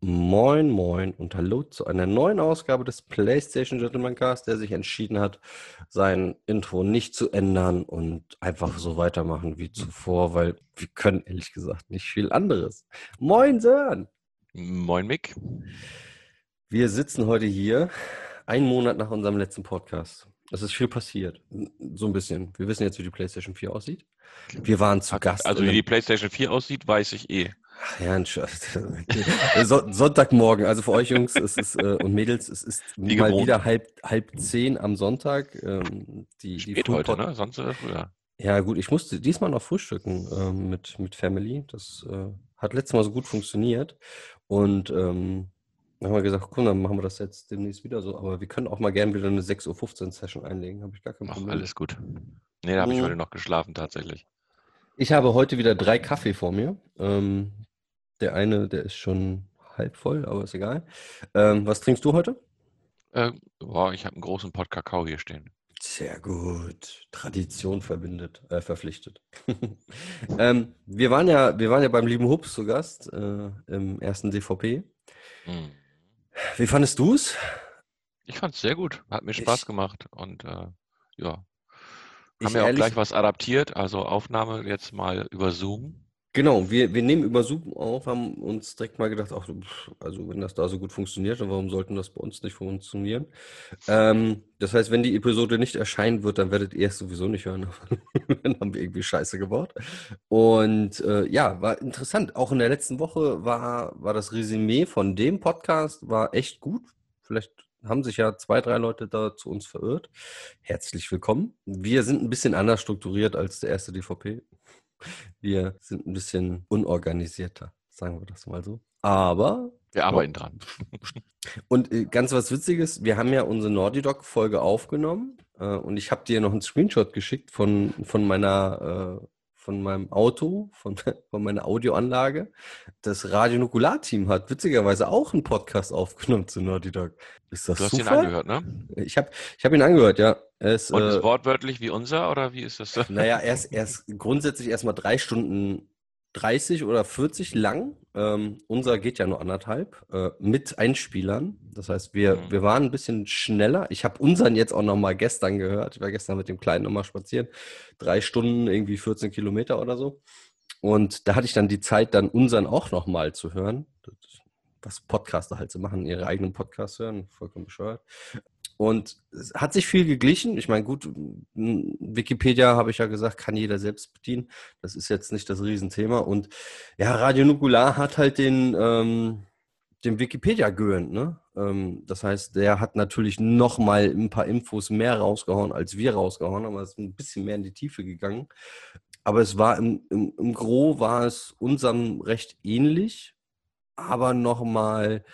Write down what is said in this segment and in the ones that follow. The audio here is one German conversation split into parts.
Moin, moin und hallo zu einer neuen Ausgabe des PlayStation Gentleman Cast, der sich entschieden hat, sein Intro nicht zu ändern und einfach so weitermachen wie zuvor, weil wir können ehrlich gesagt nicht viel anderes. Moin, Sören! Moin, Mick. Wir sitzen heute hier, einen Monat nach unserem letzten Podcast. Es ist viel passiert. So ein bisschen. Wir wissen jetzt, wie die PlayStation 4 aussieht. Wir waren zu Gast. Also, wie die PlayStation 4 aussieht, weiß ich eh. Ach ja, ein so Sonntagmorgen, also für euch Jungs es ist, äh, und Mädels, es ist Wie mal gewohnt. wieder halb, halb zehn am Sonntag. Ähm, die, die Spät heute, Frühpod- ne? Sonst äh, früher. Ja gut, ich musste diesmal noch frühstücken ähm, mit, mit Family. Das äh, hat letztes Mal so gut funktioniert. Und ähm, dann haben wir gesagt, komm, dann machen wir das jetzt demnächst wieder so. Aber wir können auch mal gerne wieder eine 6.15 Uhr Session einlegen. Habe ich gar kein Ach, Problem. alles gut. Nee, da habe ich Mhm. heute noch geschlafen tatsächlich. Ich habe heute wieder drei Kaffee vor mir. Ähm, der eine, der ist schon halb voll, aber ist egal. Ähm, was trinkst du heute? Äh, boah, ich habe einen großen Pot Kakao hier stehen. Sehr gut. Tradition verbindet, äh, verpflichtet. ähm, wir, waren ja, wir waren ja beim lieben Hups zu Gast äh, im ersten DVP. Mhm. Wie fandest du es? Ich fand es sehr gut. Hat mir Spaß Ich- gemacht. Und äh, ja, haben wir auch gleich was adaptiert. Also Aufnahme jetzt mal über Zoom. Genau, wir, wir nehmen über Zoom auf, haben uns direkt mal gedacht, ach, also wenn das da so gut funktioniert, dann warum sollten das bei uns nicht funktionieren? Ähm, das heißt, wenn die Episode nicht erscheinen wird, dann werdet ihr es sowieso nicht hören. dann haben wir irgendwie Scheiße gebaut. Und äh, ja, war interessant. Auch in der letzten Woche war, war das Resümee von dem Podcast war echt gut. Vielleicht haben sich ja zwei, drei Leute da zu uns verirrt. Herzlich willkommen. Wir sind ein bisschen anders strukturiert als der erste DVP. Wir sind ein bisschen unorganisierter, sagen wir das mal so. Aber, Wir arbeiten dran. und äh, ganz was Witziges, wir haben ja unsere Naughty Dog-Folge aufgenommen äh, und ich habe dir noch einen Screenshot geschickt von, von meiner, äh, von meinem Auto, von, von meiner Audioanlage. Das Radio Nukular-Team hat witzigerweise auch einen Podcast aufgenommen zu Naughty Dog. Ist das Du hast ihn Zufall? angehört, ne? Ich habe ich hab ihn angehört, ja. Ist, Und äh, ist wortwörtlich wie unser oder wie ist das? Naja, er ist, er ist grundsätzlich erstmal drei Stunden 30 oder 40 lang. Ähm, unser geht ja nur anderthalb äh, mit Einspielern. Das heißt, wir, Mhm. wir waren ein bisschen schneller. Ich habe unseren jetzt auch noch mal gestern gehört. Ich war gestern mit dem Kleinen noch mal spazieren. Drei Stunden, irgendwie 14 Kilometer oder so. Und da hatte ich dann die Zeit, dann unseren auch noch mal zu hören. Das, was Podcaster halt so machen, ihre eigenen Podcasts hören. Vollkommen bescheuert. Und es hat sich viel geglichen. Ich meine, gut, m, Wikipedia, habe ich ja gesagt, kann jeder selbst bedienen. Das ist jetzt nicht das Riesenthema. Und ja, Radio Nukular hat halt den, ähm, dem Wikipedia gehört. Ne? Ähm, das heißt, der hat natürlich noch mal ein paar Infos mehr rausgehauen, als wir rausgehauen haben. Es ist ein bisschen mehr in die Tiefe gegangen. Aber es war im, im, im Gro war es unserem recht ähnlich, aber noch mal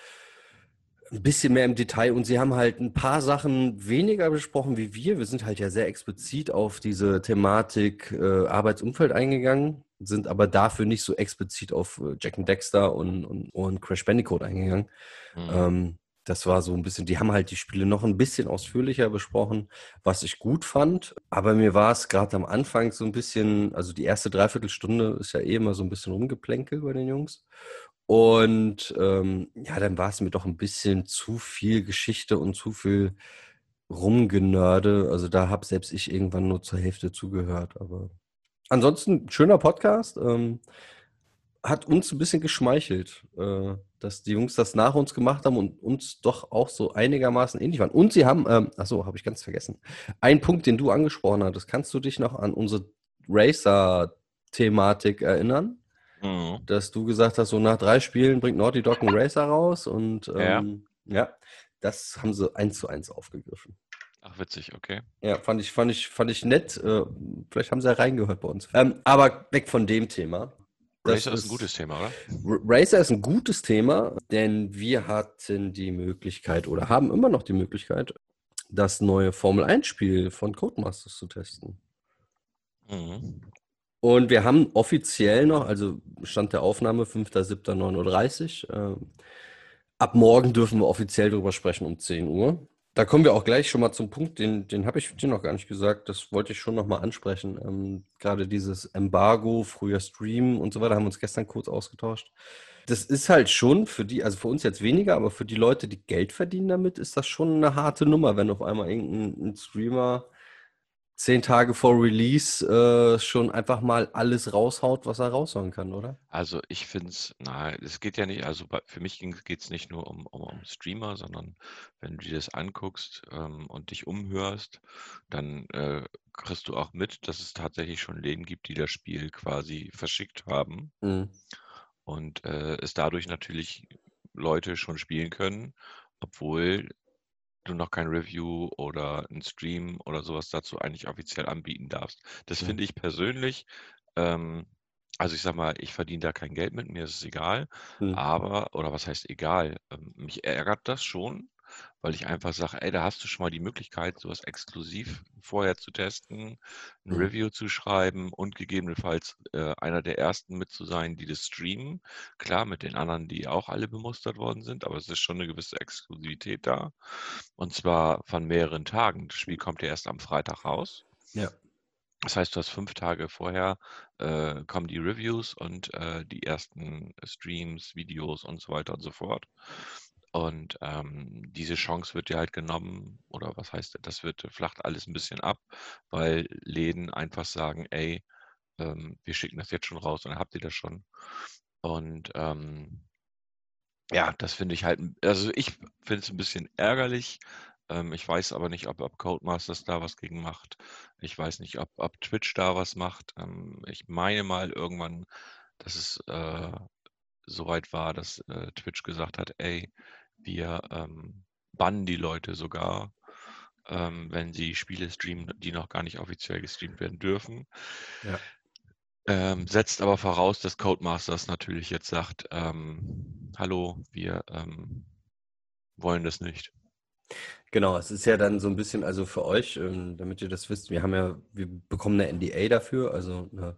ein bisschen mehr im Detail und sie haben halt ein paar Sachen weniger besprochen wie wir. Wir sind halt ja sehr explizit auf diese Thematik äh, Arbeitsumfeld eingegangen, sind aber dafür nicht so explizit auf äh, Jack and Dexter und, und, und Crash Bandicoot eingegangen. Mhm. Ähm, das war so ein bisschen, die haben halt die Spiele noch ein bisschen ausführlicher besprochen, was ich gut fand. Aber mir war es gerade am Anfang so ein bisschen, also die erste Dreiviertelstunde ist ja eh immer so ein bisschen rumgeplänkelt bei den Jungs. Und ähm, ja, dann war es mir doch ein bisschen zu viel Geschichte und zu viel Rumgenörde. Also da habe selbst ich irgendwann nur zur Hälfte zugehört. Aber ansonsten schöner Podcast. Ähm, hat uns ein bisschen geschmeichelt, äh, dass die Jungs das nach uns gemacht haben und uns doch auch so einigermaßen ähnlich waren. Und sie haben, ähm, achso, habe ich ganz vergessen, ein Punkt, den du angesprochen hattest. Kannst du dich noch an unsere Racer-Thematik erinnern? Mhm. dass du gesagt hast, so nach drei Spielen bringt Naughty Dog einen Racer raus und Ja. ähm, ja. das haben sie eins zu eins aufgegriffen. Ach, witzig, okay. Ja, fand ich, fand ich, fand ich nett. Äh, vielleicht haben sie ja reingehört bei uns. Ähm, aber weg von dem Thema. Das Racer ist ein gutes Thema, oder? Racer ist ein gutes Thema, denn wir hatten die Möglichkeit oder haben immer noch die Möglichkeit, das neue Formel 1-Spiel von Codemasters zu testen. Mhm. Und wir haben offiziell noch, also Stand der Aufnahme 5.7.39, ähm, ab morgen dürfen wir offiziell drüber sprechen um 10 Uhr. Da kommen wir auch gleich schon mal zum Punkt, den, den habe ich dir noch gar nicht gesagt. Das wollte ich schon noch mal ansprechen. Ähm, gerade dieses Embargo, früher Stream und so weiter, haben wir uns gestern kurz ausgetauscht. Das ist halt schon für die, also für uns jetzt weniger, aber für die Leute, die Geld verdienen damit, ist das schon eine harte Nummer, wenn auf einmal irgendein Streamer zehn Tage vor Release äh, schon einfach mal alles raushaut, was er raushauen kann, oder? Also ich finde es, nein, es geht ja nicht, also bei, für mich geht es nicht nur um, um, um, Streamer, sondern wenn du dir das anguckst ähm, und dich umhörst, dann äh, kriegst du auch mit, dass es tatsächlich schon Läden gibt, die das Spiel quasi verschickt haben. Mhm. Und äh, es dadurch natürlich Leute schon spielen können, obwohl du noch kein Review oder ein Stream oder sowas dazu eigentlich offiziell anbieten darfst. Das ja. finde ich persönlich, ähm, also ich sag mal, ich verdiene da kein Geld mit, mir ist es egal, hm. aber, oder was heißt egal, ähm, mich ärgert das schon, weil ich einfach sage, ey, da hast du schon mal die Möglichkeit, sowas exklusiv vorher zu testen, ein mhm. Review zu schreiben und gegebenenfalls äh, einer der ersten mit zu sein, die das streamen. Klar, mit den anderen, die auch alle bemustert worden sind, aber es ist schon eine gewisse Exklusivität da. Und zwar von mehreren Tagen. Das Spiel kommt ja erst am Freitag raus. Ja. Das heißt, du hast fünf Tage vorher äh, kommen die Reviews und äh, die ersten Streams, Videos und so weiter und so fort. Und ähm, diese Chance wird dir halt genommen, oder was heißt das, wird flacht alles ein bisschen ab, weil Läden einfach sagen, ey, ähm, wir schicken das jetzt schon raus und dann habt ihr das schon. Und ähm, ja, das finde ich halt, also ich finde es ein bisschen ärgerlich. Ähm, ich weiß aber nicht, ob, ob Codemasters da was gegen macht. Ich weiß nicht, ob, ob Twitch da was macht. Ähm, ich meine mal irgendwann, dass es äh, soweit war, dass äh, Twitch gesagt hat, ey, wir ähm, bannen die Leute sogar, ähm, wenn sie Spiele streamen, die noch gar nicht offiziell gestreamt werden dürfen. Ja. Ähm, setzt aber voraus, dass Codemasters natürlich jetzt sagt, ähm, hallo, wir ähm, wollen das nicht. Genau, es ist ja dann so ein bisschen, also für euch, ähm, damit ihr das wisst, wir haben ja, wir bekommen eine NDA dafür, also eine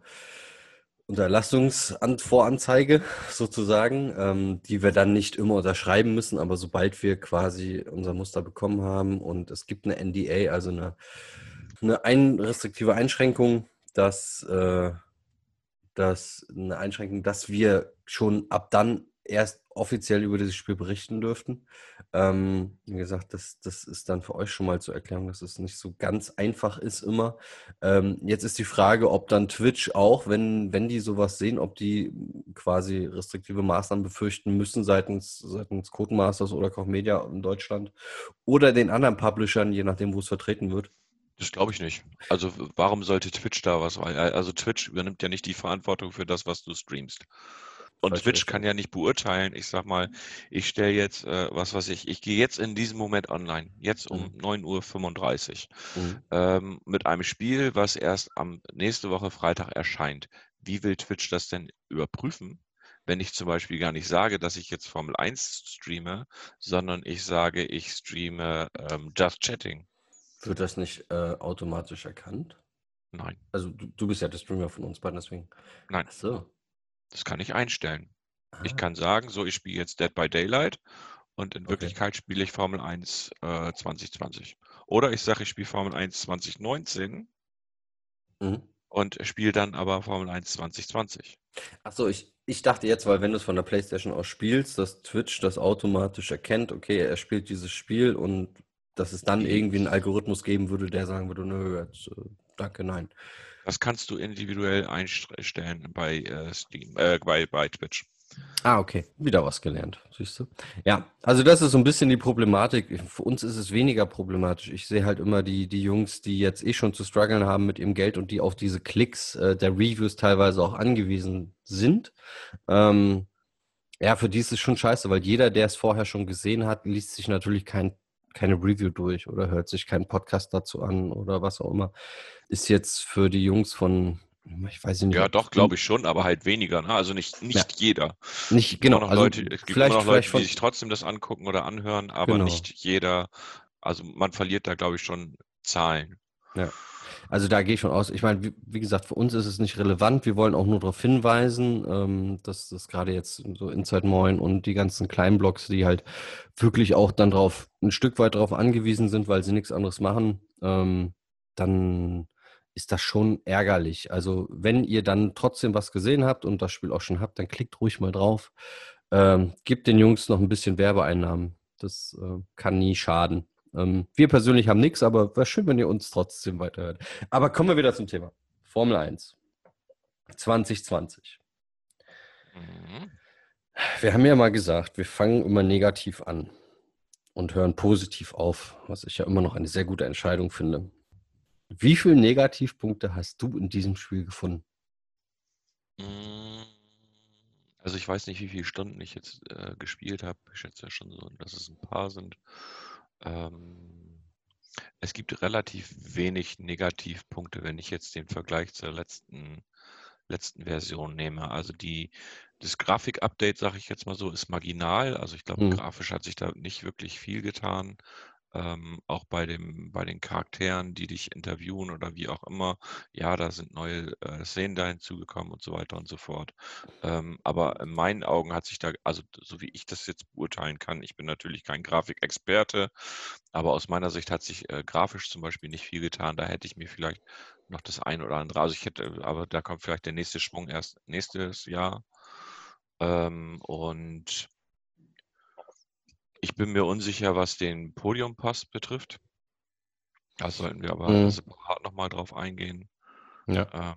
Unterlassungsvoranzeige sozusagen, ähm, die wir dann nicht immer unterschreiben müssen, aber sobald wir quasi unser Muster bekommen haben und es gibt eine NDA, also eine, eine ein, restriktive Einschränkung, dass, äh, dass eine Einschränkung, dass wir schon ab dann erst offiziell über dieses Spiel berichten dürften. Ähm, wie gesagt, das, das ist dann für euch schon mal zur Erklärung, dass es nicht so ganz einfach ist immer. Ähm, jetzt ist die Frage, ob dann Twitch auch, wenn, wenn die sowas sehen, ob die quasi restriktive Maßnahmen befürchten müssen seitens, seitens Codemasters oder Koch Media in Deutschland oder den anderen Publishern, je nachdem, wo es vertreten wird. Das glaube ich nicht. Also warum sollte Twitch da was? Also Twitch übernimmt ja nicht die Verantwortung für das, was du streamst. Und Twitch kann ja nicht beurteilen. Ich sag mal, ich stelle jetzt, äh, was weiß ich, ich gehe jetzt in diesem Moment online, jetzt um mhm. 9.35 Uhr, mhm. ähm, mit einem Spiel, was erst am nächste Woche Freitag erscheint. Wie will Twitch das denn überprüfen? Wenn ich zum Beispiel gar nicht sage, dass ich jetzt Formel 1 streame, sondern ich sage, ich streame ähm, Just Chatting. Wird das nicht äh, automatisch erkannt? Nein. Also du, du, bist ja der Streamer von uns beiden, deswegen. Nein. Ach so. Das kann ich einstellen. Ah. Ich kann sagen, so, ich spiele jetzt Dead by Daylight und in okay. Wirklichkeit spiele ich Formel 1 äh, 2020. Oder ich sage, ich spiele Formel 1 2019 mhm. und spiele dann aber Formel 1 2020. Achso, ich, ich dachte jetzt, weil wenn du es von der Playstation aus spielst, dass Twitch das automatisch erkennt, okay, er spielt dieses Spiel und dass es dann irgendwie einen Algorithmus geben würde, der sagen würde, nö, jetzt, äh, danke, nein. Das kannst du individuell einstellen bei äh, Steam, äh, bei, bei Twitch. Ah, okay. Wieder was gelernt, siehst du. Ja, also das ist so ein bisschen die Problematik. Für uns ist es weniger problematisch. Ich sehe halt immer die, die Jungs, die jetzt eh schon zu strugglen haben mit ihrem Geld und die auf diese Klicks äh, der Reviews teilweise auch angewiesen sind. Ähm, ja, für die ist es schon scheiße, weil jeder, der es vorher schon gesehen hat, liest sich natürlich kein keine Review durch oder hört sich keinen Podcast dazu an oder was auch immer. Ist jetzt für die Jungs von, ich weiß nicht. Ja, doch, glaube ich schon, aber halt weniger. Ne? Also nicht, nicht ja. jeder. Nicht, genau. Also Leute, es gibt vielleicht, immer noch Leute, die sich trotzdem das angucken oder anhören, aber genau. nicht jeder. Also man verliert da, glaube ich, schon Zahlen. Ja. Also da gehe ich schon aus. Ich meine, wie, wie, gesagt, für uns ist es nicht relevant. Wir wollen auch nur darauf hinweisen, ähm, dass das gerade jetzt so Inside Moin und die ganzen kleinen Blogs, die halt wirklich auch dann drauf ein Stück weit darauf angewiesen sind, weil sie nichts anderes machen, ähm, dann ist das schon ärgerlich. Also wenn ihr dann trotzdem was gesehen habt und das Spiel auch schon habt, dann klickt ruhig mal drauf. Ähm, gebt den Jungs noch ein bisschen Werbeeinnahmen. Das äh, kann nie schaden. Ähm, wir persönlich haben nichts, aber wäre schön, wenn ihr uns trotzdem weiterhört. Aber kommen wir wieder zum Thema. Formel 1 2020. Mhm. Wir haben ja mal gesagt, wir fangen immer negativ an und hören positiv auf, was ich ja immer noch eine sehr gute Entscheidung finde. Wie viele Negativpunkte hast du in diesem Spiel gefunden? Mm, also ich weiß nicht, wie viele Stunden ich jetzt äh, gespielt habe. Ich schätze ja schon so, dass es ein paar sind. Ähm, es gibt relativ wenig Negativpunkte, wenn ich jetzt den Vergleich zur letzten, letzten Version nehme. Also die, das Grafik-Update, sage ich jetzt mal so, ist marginal. Also ich glaube, mhm. grafisch hat sich da nicht wirklich viel getan ähm, auch bei, dem, bei den Charakteren, die dich interviewen oder wie auch immer. Ja, da sind neue äh, Szenen da hinzugekommen und so weiter und so fort. Ähm, aber in meinen Augen hat sich da, also so wie ich das jetzt beurteilen kann, ich bin natürlich kein Grafikexperte, aber aus meiner Sicht hat sich äh, grafisch zum Beispiel nicht viel getan. Da hätte ich mir vielleicht noch das ein oder andere, also ich hätte, aber da kommt vielleicht der nächste Schwung erst nächstes Jahr. Ähm, und ich bin mir unsicher, was den Podiumpass betrifft. Da sollten wir aber mhm. separat nochmal drauf eingehen. Ja. Ähm,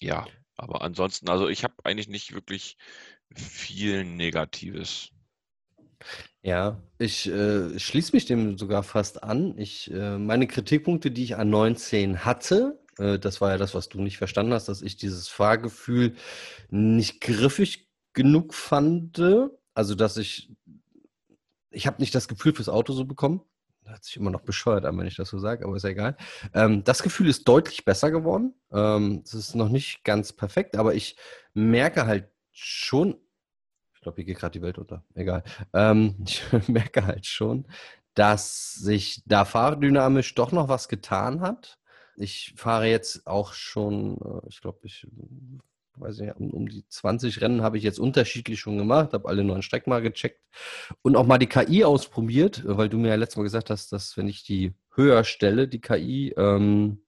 ja, aber ansonsten, also ich habe eigentlich nicht wirklich viel Negatives. Ja, ich äh, schließe mich dem sogar fast an. Ich, äh, meine Kritikpunkte, die ich an 19 hatte, äh, das war ja das, was du nicht verstanden hast, dass ich dieses Fahrgefühl nicht griffig genug fand also, dass ich, ich habe nicht das Gefühl fürs Auto so bekommen. Hört sich immer noch bescheuert an, wenn ich das so sage, aber ist ja egal. Ähm, das Gefühl ist deutlich besser geworden. Ähm, es ist noch nicht ganz perfekt, aber ich merke halt schon, ich glaube, hier geht gerade die Welt unter, egal. Ähm, ich merke halt schon, dass sich da fahrdynamisch doch noch was getan hat. Ich fahre jetzt auch schon, äh, ich glaube, ich weiß nicht, um, um, die 20 Rennen habe ich jetzt unterschiedlich schon gemacht, habe alle neuen Strecken mal gecheckt und auch mal die KI ausprobiert, weil du mir ja letztes Mal gesagt hast, dass wenn ich die höher stelle, die KI, ähm,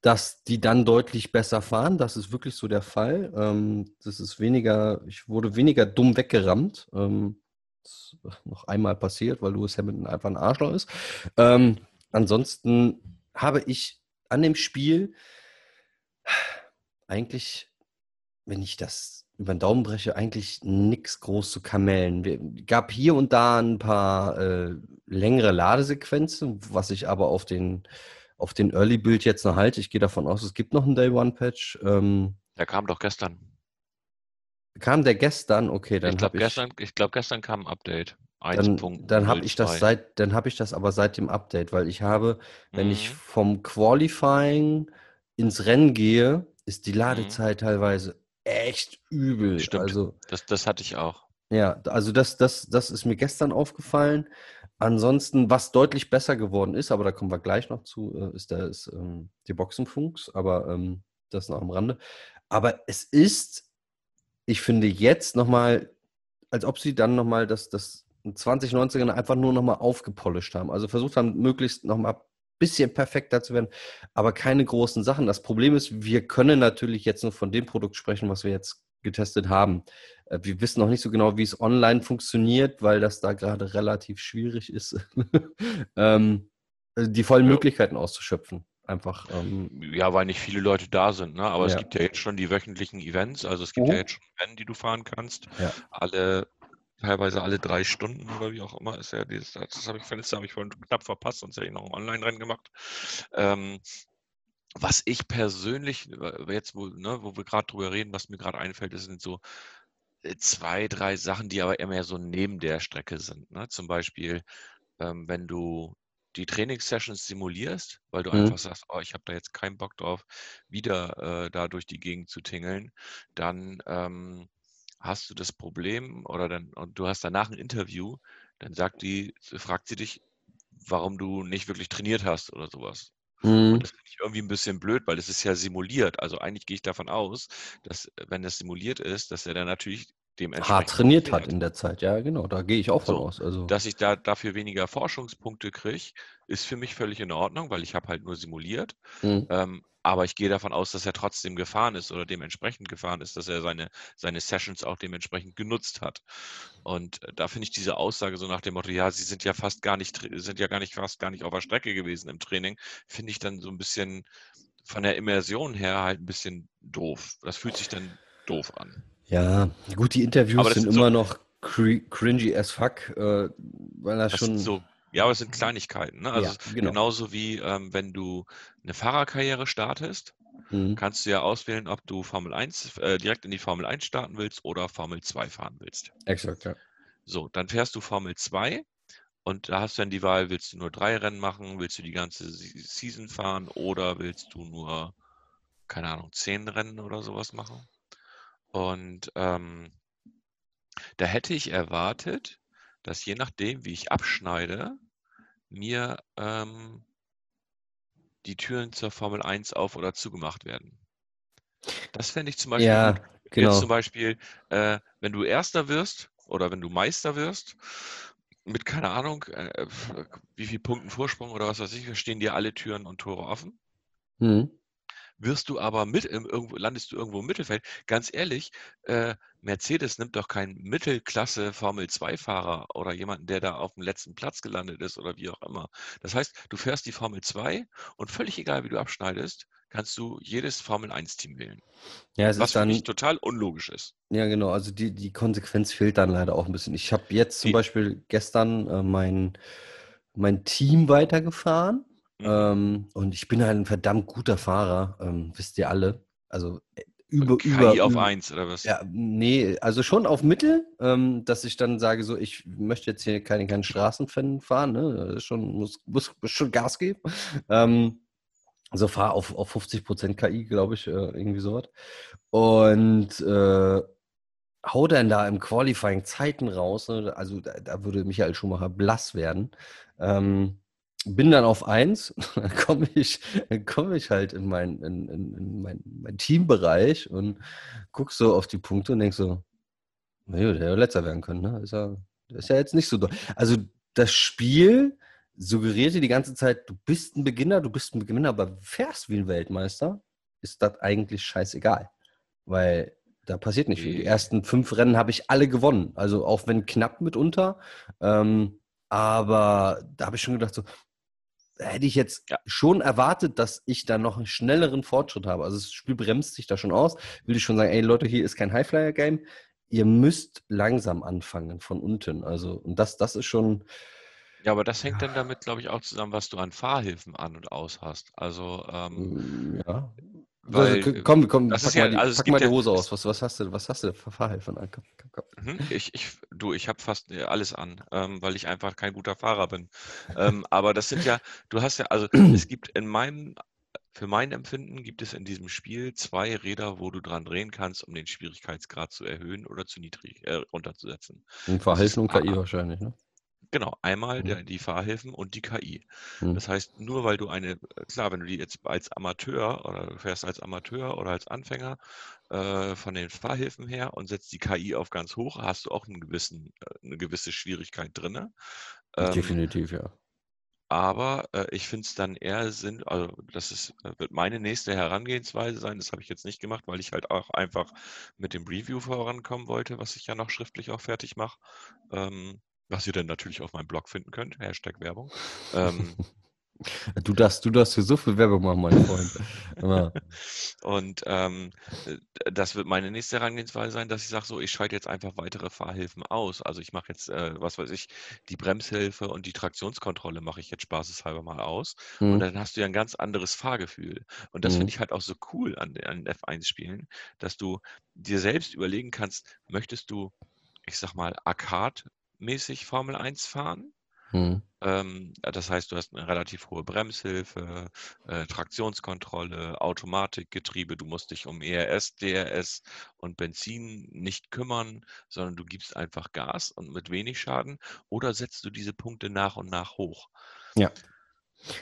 dass die dann deutlich besser fahren. Das ist wirklich so der Fall. Ähm, das ist weniger, ich wurde weniger dumm weggerammt. Ähm, das ist noch einmal passiert, weil Lewis Hamilton einfach ein Arschloch ist. Ähm, ansonsten habe ich an dem Spiel eigentlich, wenn ich das über den Daumen breche, eigentlich nichts groß zu kamellen. Es gab hier und da ein paar äh, längere Ladesequenzen, was ich aber auf den, auf den Early-Build jetzt noch halte. Ich gehe davon aus, es gibt noch einen Day-One-Patch. Ähm, der kam doch gestern. Kam der gestern? Okay, dann ich glaube gestern, ich glaube gestern kam ein Update. Dann, dann habe ich das seit, dann habe ich das aber seit dem Update, weil ich habe, wenn mhm. ich vom Qualifying ins Rennen gehe, ist die mhm. Ladezeit mhm. teilweise echt übel. Stimmt. Also, das, das hatte ich auch. Ja, also das, das, das ist mir gestern aufgefallen. Ansonsten, was deutlich besser geworden ist, aber da kommen wir gleich noch zu, äh, ist, der, ist ähm, die Boxenfunks, aber ähm, das noch am Rande. Aber es ist, ich finde jetzt nochmal, als ob sie dann nochmal das, das 2019 einfach nur nochmal aufgepolished haben. Also versucht haben, möglichst nochmal bisschen perfekter zu werden, aber keine großen Sachen. Das Problem ist, wir können natürlich jetzt nur von dem Produkt sprechen, was wir jetzt getestet haben. Äh, wir wissen noch nicht so genau, wie es online funktioniert, weil das da gerade relativ schwierig ist, ähm, die vollen ja. Möglichkeiten auszuschöpfen. Einfach. Ähm, ja, weil nicht viele Leute da sind, ne? aber ja. es gibt ja jetzt schon die wöchentlichen Events, also es gibt oh. ja jetzt schon Rennen, die du fahren kannst. Ja. Alle teilweise alle drei Stunden oder wie auch immer, ist ja dieses, das habe ich verletzt, habe ich vorhin knapp verpasst, sonst hätte ich noch ein Online-Rennen gemacht. Ähm, was ich persönlich, äh, jetzt wo, ne, wo wir gerade drüber reden, was mir gerade einfällt, das sind so äh, zwei, drei Sachen, die aber eher mehr so neben der Strecke sind. Ne? Zum Beispiel, ähm, wenn du die Trainingssessions simulierst, weil du mhm. einfach sagst, oh, ich habe da jetzt keinen Bock drauf, wieder äh, da durch die Gegend zu tingeln, dann ähm, hast du das Problem oder dann und du hast danach ein Interview, dann sagt die, fragt sie dich, warum du nicht wirklich trainiert hast oder sowas. Mhm. Und das finde ich irgendwie ein bisschen blöd, weil es ist ja simuliert. Also eigentlich gehe ich davon aus, dass wenn das simuliert ist, dass er dann natürlich dementsprechend Hart trainiert hat in der Zeit, ja, genau, da gehe ich auch von So, aus. Also, Dass ich da dafür weniger Forschungspunkte kriege, ist für mich völlig in Ordnung, weil ich habe halt nur simuliert. mhm. Ähm, aber ich gehe davon aus, dass er trotzdem gefahren ist oder dementsprechend gefahren ist, dass er seine, seine Sessions auch dementsprechend genutzt hat. Und äh, da finde ich diese Aussage so nach dem Motto, ja, sie sind ja fast gar nicht, sind ja gar nicht, fast gar nicht auf der Strecke gewesen im Training, finde ich dann so ein bisschen von der Immersion her halt ein bisschen doof. Das fühlt sich dann doof an. Ja, gut, die Interviews das sind sind so- immer noch cri cringy as fuck, äh, weil er Das schon. so, ja, aber es sind Kleinigkeiten. Ne? Also Ja, genau. genauso wie ähm, wenn du eine Fahrerkarriere startest, Mhm. kannst du ja auswählen, ob du Formel 1 äh, direkt in die Formel 1 starten willst oder Formel 2 fahren willst. Exakt, ja. So, dann fährst du Formel 2 und da hast du dann die Wahl, willst du nur drei Rennen machen, willst du die ganze Se- Season fahren oder willst du nur, keine Ahnung, zehn Rennen oder sowas machen. Und ähm, da hätte ich erwartet, dass je nachdem, wie ich abschneide, mir ähm, die Türen zur Formel 1 auf oder zugemacht werden. Das fände ich zum Beispiel Ja, gut. Jetzt genau. zum Beispiel, äh, wenn du Erster wirst oder wenn du Meister wirst, mit keine Ahnung, äh, wie viel Punkten Vorsprung oder was weiß ich, stehen dir alle Türen und Tore offen. Mhm. Wirst du aber mit im, irgendwo, landest du irgendwo im Mittelfeld, ganz ehrlich, äh, Mercedes nimmt doch keinen Mittelklasse Formel 2-Fahrer oder jemanden, der da auf dem letzten Platz gelandet ist oder wie auch immer. Das heißt, du fährst die Formel 2 und völlig egal, wie du abschneidest, kannst du jedes Formel 1-Team wählen. Ja, es Was ist für dann, mich total unlogisch ist. ja genau, also die, die Konsequenz fehlt dann leider auch ein bisschen. Ich habe jetzt zum Die- Beispiel gestern äh, mein, mein Team weitergefahren Mhm. ähm, und ich bin halt ein verdammt guter Fahrer, ähm, wisst ihr alle. Also äh, über, KI über, auf 1 oder was? Ja, nee, also schon auf Mittel, ähm, dass ich dann sage, so, ich möchte jetzt hier keine, keinen Straßenfan fahren, ne? Schon, muss, muss schon Gas geben. Ähm, also fahr auf, auf 50% KI, glaube ich, äh, irgendwie sowas. Und äh, hau dann da im Qualifying Zeiten raus. Ne? Also da, da würde Michael Schumacher blass werden. Ähm, bin dann auf 1, dann komme ich, dann komm ich halt in meinen in, in, in mein, mein Teambereich und guck so auf die Punkte und denk so, naja, der hätte letzter werden können, ne? Ist ja, ist ja jetzt nicht so doll. Also das Spiel suggerierte die ganze Zeit, du bist ein Beginner, du bist ein Beginner, aber fährst wie ein Weltmeister, ist das eigentlich scheißegal. Weil da passiert nicht viel. Die ersten fünf Rennen habe ich alle gewonnen. Also auch wenn knapp mitunter. Ähm, aber da habe ich schon gedacht, so, hätte ich jetzt Ja. schon erwartet, dass ich da noch einen schnelleren Fortschritt habe. Also das Spiel bremst sich da schon aus. Will ich schon sagen, ey Leute, hier ist kein Highflyer-Game. Ihr müsst langsam anfangen von unten. Also, und das, das ist schon, Ja, aber das hängt dann damit, glaube ich, auch zusammen, was du an Fahrhilfen an und aus hast. Also, ähm, mm, ja. Weil, also, komm, komm, das pack ist ja- mal die, also pack mal die ja- Hose aus. Was, was hast du, was hast du für Fahrhilfen an? Komm, komm, komm. mhm, ich, ich, du, ich habe fast äh, alles an, ähm, weil ich einfach kein guter Fahrer bin. ähm, aber das sind ja, du hast ja, also es gibt in meinem, für mein Empfinden gibt es in diesem Spiel zwei Räder, wo du dran drehen kannst, um den Schwierigkeitsgrad zu erhöhen oder zu niedrig äh, runterzusetzen. Fahrhilfen und KI wahrscheinlich, ne? Genau, einmal Mhm. der, die Fahrhilfen und die KI. Mhm. Das heißt, nur weil du eine, äh, klar, wenn du die jetzt als Amateur oder du fährst als Amateur oder als Anfänger äh, von den Fahrhilfen her und setzt die KI auf ganz hoch, hast du auch einen gewissen, äh, eine gewisse Schwierigkeit drin. Ähm, Definitiv, ja. aber äh, ich finde es dann eher Sinn, also das ist, äh, wird meine nächste Herangehensweise sein. Das habe ich jetzt nicht gemacht, weil ich halt auch einfach mit dem Review vorankommen wollte, was ich ja noch schriftlich auch fertig mache. Ähm, was ihr dann natürlich auf meinem Blog finden könnt. Hashtag Werbung. Ähm, Du darfst, du darfst für so viel Werbung machen, mein Freund. Ja. und ähm, äh, das wird meine nächste Herangehensweise sein, dass ich sage, so, ich schalte jetzt einfach weitere Fahrhilfen aus. Also ich mache jetzt, äh, was weiß ich, die Bremshilfe und die Traktionskontrolle mache ich jetzt spaßeshalber mal aus. Und Mhm. dann hast du ja ein ganz anderes Fahrgefühl. Und das Mhm. finde ich halt auch so cool an, an F1-Spielen, dass du dir selbst überlegen kannst, möchtest du, ich sag mal, Arcade-mäßig Formel 1 fahren? Mhm. Ähm, das heißt, du hast eine relativ hohe Bremshilfe, äh, Traktionskontrolle, Automatikgetriebe. Du musst dich um ERS, DRS und Benzin nicht kümmern, sondern du gibst einfach Gas und mit wenig Schaden. Oder setzt du diese Punkte nach und nach hoch? Ja.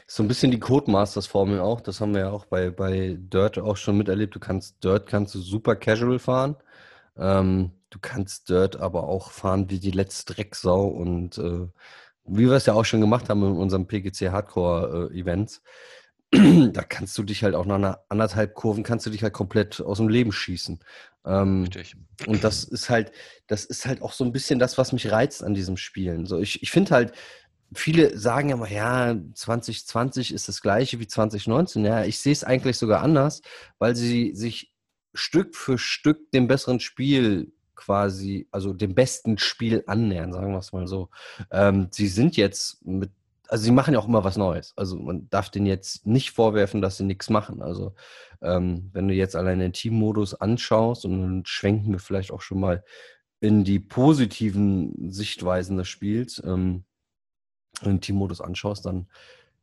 So ein bisschen die Codemasters-Formel auch. Das haben wir ja auch bei, bei Dirt auch schon miterlebt. Du kannst Dirt kannst du super casual fahren. Ähm, du kannst Dirt aber auch fahren wie die letzte Drecksau und äh, wie wir es ja auch schon gemacht haben in unserem PGC Hardcore äh, Events. da kannst du dich halt auch nach einer anderthalb Kurven kannst du dich halt komplett aus dem Leben schießen. Ähm, Richtig. Und das ist halt, das ist halt auch so ein bisschen das, was mich reizt an diesem Spielen. So, ich, ich finde halt, viele sagen immer, ja, 2020 ist das gleiche wie 2019. Ja, ich sehe es eigentlich sogar anders, weil sie sich Stück für Stück dem besseren Spiel quasi, also dem besten Spiel annähern, sagen wir es mal so. Ähm, sie sind jetzt mit also sie machen ja auch immer was Neues. Also man darf denen jetzt nicht vorwerfen, dass sie nichts machen. Also ähm, wenn du jetzt allein den Teammodus anschaust und dann schwenken wir vielleicht auch schon mal in die positiven Sichtweisen des Spiels, ähm, den Teammodus anschaust, dann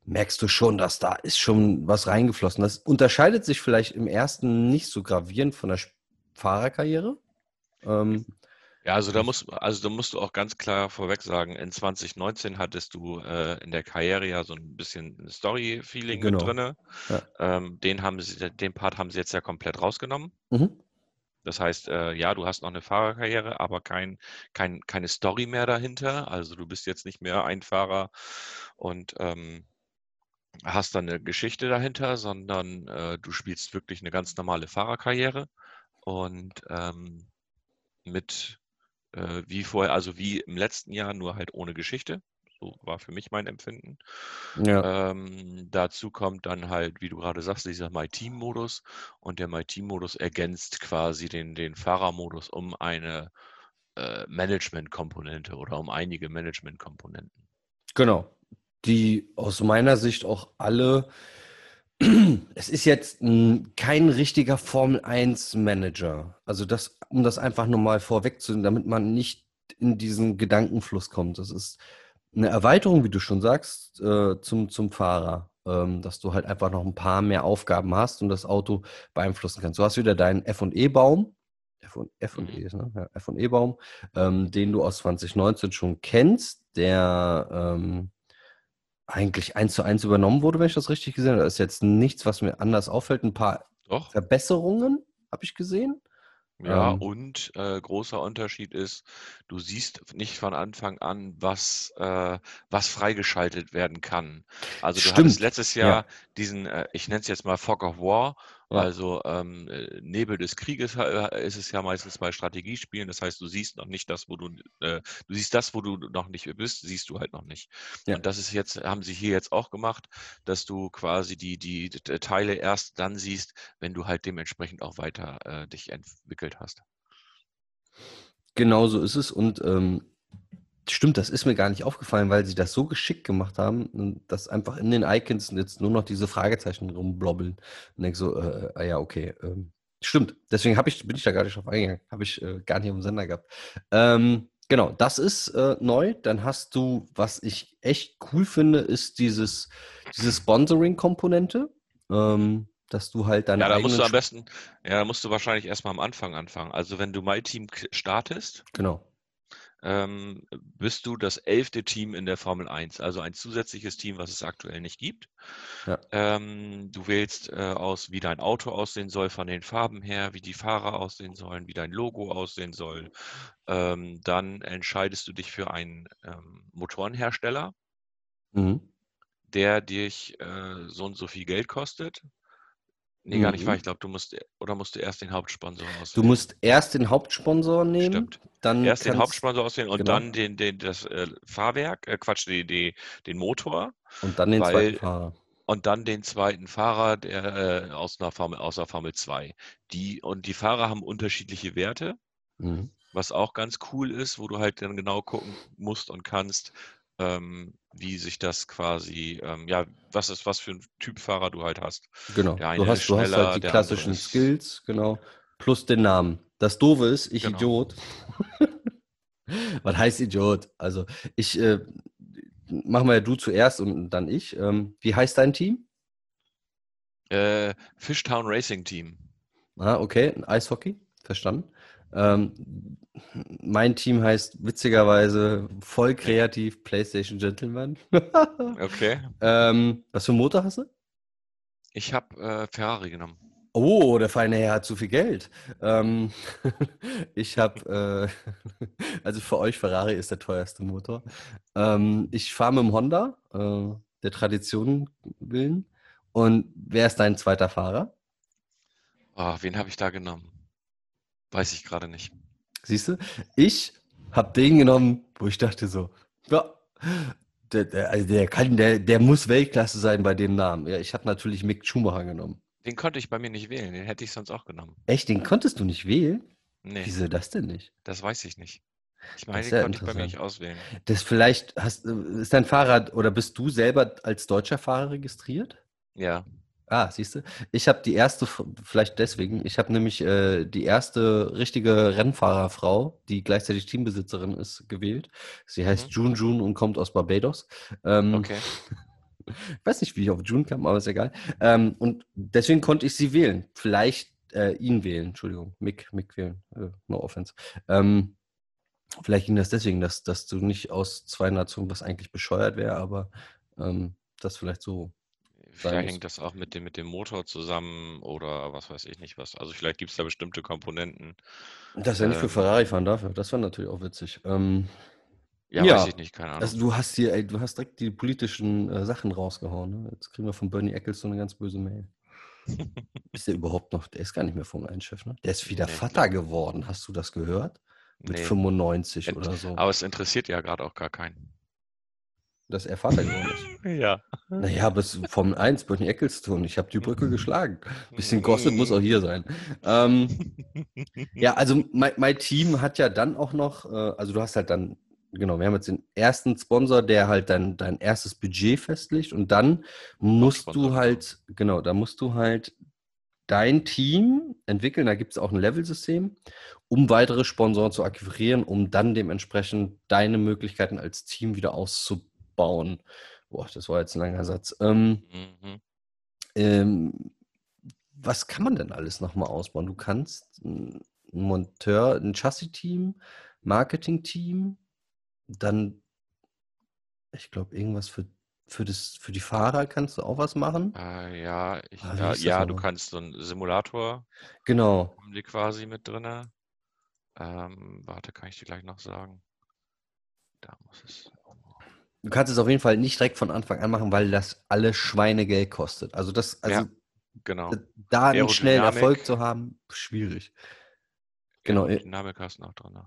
merkst du schon, dass da ist schon was reingeflossen. Das unterscheidet sich vielleicht im ersten nicht so gravierend von der Fahrerkarriere. Ähm, ja, also da musst, also da musst du auch ganz klar vorweg sagen, in 2019 hattest du äh, in der Karriere ja so ein bisschen Story-Feeling genau. mit drin. Ja. Ähm, den, haben sie, den Part haben sie jetzt ja komplett rausgenommen. Mhm. Das heißt, äh, ja, du hast noch eine Fahrerkarriere, aber kein, kein, keine Story mehr dahinter. Also du bist jetzt nicht mehr ein Fahrer und ähm, hast dann eine Geschichte dahinter, sondern äh, du spielst wirklich eine ganz normale Fahrerkarriere und ähm, mit äh, wie vorher, also wie im letzten Jahr, nur halt ohne Geschichte. So war für mich mein Empfinden. Ja. Ähm, dazu kommt dann halt, wie du gerade sagst, dieser My Team-Modus und der My Team-Modus ergänzt quasi den, den Fahrermodus um eine äh, Management-Komponente oder um einige Management-Komponenten. Genau. Die aus meiner Sicht auch alle es ist jetzt kein richtiger Formel 1 Manager. Also das, um das einfach nochmal vorwegzunehmen, damit man nicht in diesen Gedankenfluss kommt. Das ist eine Erweiterung, wie du schon sagst, äh, zum, zum Fahrer, ähm, dass du halt einfach noch ein paar mehr Aufgaben hast und das Auto beeinflussen kannst. Du hast wieder deinen F&E-Baum, F&E ist, ne? Ja, F&E-Baum, ähm, den du aus 2019 schon kennst, der ähm, eigentlich eins zu eins übernommen wurde, wenn ich das richtig gesehen habe. Da ist jetzt nichts, was mir anders auffällt. Ein paar Doch. Verbesserungen habe ich gesehen. Ja, ähm, und äh, großer Unterschied ist, du siehst nicht von Anfang an, was, äh, was freigeschaltet werden kann. Also du stimmt. hattest letztes Jahr ja. diesen, äh, ich nenne es jetzt mal Fog of War, ja. Also ähm, äh, Nebel des Krieges äh, ist es ja meistens bei Strategiespielen. Das heißt, du siehst noch nicht das, wo du, äh, du siehst das, wo du noch nicht bist, siehst du halt noch nicht. Ja. Und das ist jetzt, haben sie hier jetzt auch gemacht, dass du quasi die, die, die Teile erst dann siehst, wenn du halt dementsprechend auch weiter äh, dich entwickelt hast. Genau so ist es. Und ähm, Stimmt, das ist mir gar nicht aufgefallen, weil sie das so geschickt gemacht haben, dass einfach in den Icons jetzt nur noch diese Fragezeichen rumblobbeln. Und denke so, äh, ah ja, okay. Ähm, stimmt, deswegen ich, bin ich da gar nicht drauf eingegangen. Habe ich äh, gar nicht im Sender gehabt. Ähm, genau, das ist äh, neu. Dann hast du, was ich echt cool finde, ist dieses, diese Sponsoring-Komponente. Ähm, dass du halt dann. Ja, da musst du am besten, ja, da musst du wahrscheinlich erstmal am Anfang anfangen. Also wenn du My Team startest, genau ähm, bist du das elfte Team in der Formel 1, also ein zusätzliches Team, was es aktuell nicht gibt. Ja. Ähm, du wählst äh, aus, wie dein Auto aussehen soll, von den Farben her, wie die Fahrer aussehen sollen, wie dein Logo aussehen soll. Ähm, dann entscheidest du dich für einen ähm, Motorenhersteller, mhm. der dich äh, so und so viel Geld kostet. Nee, gar nicht wahr. Mhm. Ich glaube, du musst, oder musst du erst den Hauptsponsor auswählen? Du musst erst den Hauptsponsor nehmen. Stimmt. Dann erst den Hauptsponsor auswählen und genau. dann den, den, das äh, Fahrwerk, äh, Quatsch, die, die, den Motor. Und dann den weil, zweiten Fahrer. Und dann den zweiten Fahrer, der äh, aus, einer Formel, aus der Formel 2. Die, und die Fahrer haben unterschiedliche Werte, mhm. was auch ganz cool ist, wo du halt dann genau gucken musst und kannst, ähm, wie sich das quasi, ähm, ja, was ist, was für ein Typ Fahrer du halt hast. Genau. Du hast, du hast halt die klassischen Skills, genau, plus den Namen. Das Doofe ist, ich genau. Idiot. was heißt Idiot? Also ich äh, machen wir ja du zuerst und dann ich. Ähm, wie heißt dein Team? Äh, Fishtown Racing Team. Ah, okay, Eishockey, verstanden. Ähm, mein Team heißt witzigerweise voll kreativ PlayStation Gentleman. Okay. ähm, was für einen Motor hast du? Ich habe äh, Ferrari genommen. Oh, der feine Herr hat zu viel Geld. Ähm, ich habe, äh, also für euch Ferrari ist der teuerste Motor. Ähm, ich fahre mit dem Honda, äh, der Tradition willen. Und wer ist dein zweiter Fahrer? Oh, wen habe ich da genommen? Weiß ich gerade nicht. Siehst du? Ich habe den genommen, wo ich dachte so, ja, der, der, also der kann, der, der muss Weltklasse sein bei dem Namen. Ja, ich habe natürlich Mick Schumacher genommen. Den konnte ich bei mir nicht wählen, den hätte ich sonst auch genommen. Echt, den konntest du nicht wählen? Nee, Wieso das denn nicht? das weiß ich nicht. Ich meine, den konnte ich bei mir nicht auswählen. Das vielleicht hast, ist dein Fahrrad oder bist du selber als deutscher Fahrer registriert? Ja. Ah, siehst du? Ich habe die erste, vielleicht deswegen, ich habe nämlich äh, die erste richtige Rennfahrerfrau, die gleichzeitig Teambesitzerin ist, gewählt. Sie heißt Mhm. June June und kommt aus Barbados. Ähm, Okay. Ich weiß nicht, wie ich auf June kam, aber ist egal. Ähm, und deswegen konnte ich sie wählen. Vielleicht äh, ihn wählen, Entschuldigung, Mick, Mick wählen. Äh, no offense. Ähm, vielleicht ging das deswegen, dass, dass du nicht aus zwei Nationen, was eigentlich bescheuert wäre, aber ähm, das vielleicht so. Vielleicht hängt das auch mit dem, mit dem Motor zusammen oder was weiß ich nicht was. Also vielleicht gibt es da bestimmte Komponenten. Dass er nicht für Ähm. Ferrari fahren darf, das war natürlich auch witzig. Ähm, Ja, Ja. weiß ich nicht, keine Ahnung. also du hast hier, ey, du hast direkt die politischen äh, Sachen rausgehauen. Ne? Jetzt kriegen wir von Bernie Ecclestone eine ganz böse Mail. Ist der überhaupt noch? Der ist gar nicht mehr Formel 1-Chef, ne? Der ist wieder Nee, Vater geworden. Hast du das gehört? Mit Nee. 95 Ent- oder so. Aber es interessiert ja gerade auch gar keinen. Dass er Vater geworden ist. Ja. Naja, bis Formel 1, Bernie Ecclestone. Ich habe die Brücke geschlagen. Bisschen Gossip muss auch hier sein. Ähm, ja, also mein, mein Team hat ja dann auch noch, äh, also du hast halt dann, genau, wir haben jetzt den ersten Sponsor, der halt dein, dein erstes Budget festlegt und dann musst du halt, genau, da musst du halt dein Team entwickeln, da gibt es auch ein Level-System, um weitere Sponsoren zu akquirieren, um dann dementsprechend deine Möglichkeiten als Team wieder auszubauen. Boah, das war jetzt ein langer Satz. Ähm, Mhm. ähm, was kann man denn alles nochmal ausbauen? Du kannst ein Monteur, ein Chassis-Team, Marketing-Team, dann, ich glaube, irgendwas für, für, das, für die Fahrer kannst du auch was machen. Äh, ja, ich, Ah, ja, ja, du kannst so einen Simulator Genau. haben die quasi mit drinne. Ähm, warte, kann ich dir gleich noch sagen. Da muss es. Du kannst es auf jeden Fall nicht direkt von Anfang an machen, weil das alle Schweinegeld kostet. Also das, also Ja, Genau. da einen schnellen. Erfolg zu haben, schwierig. Genau, äh, Dynamik hast du noch drin.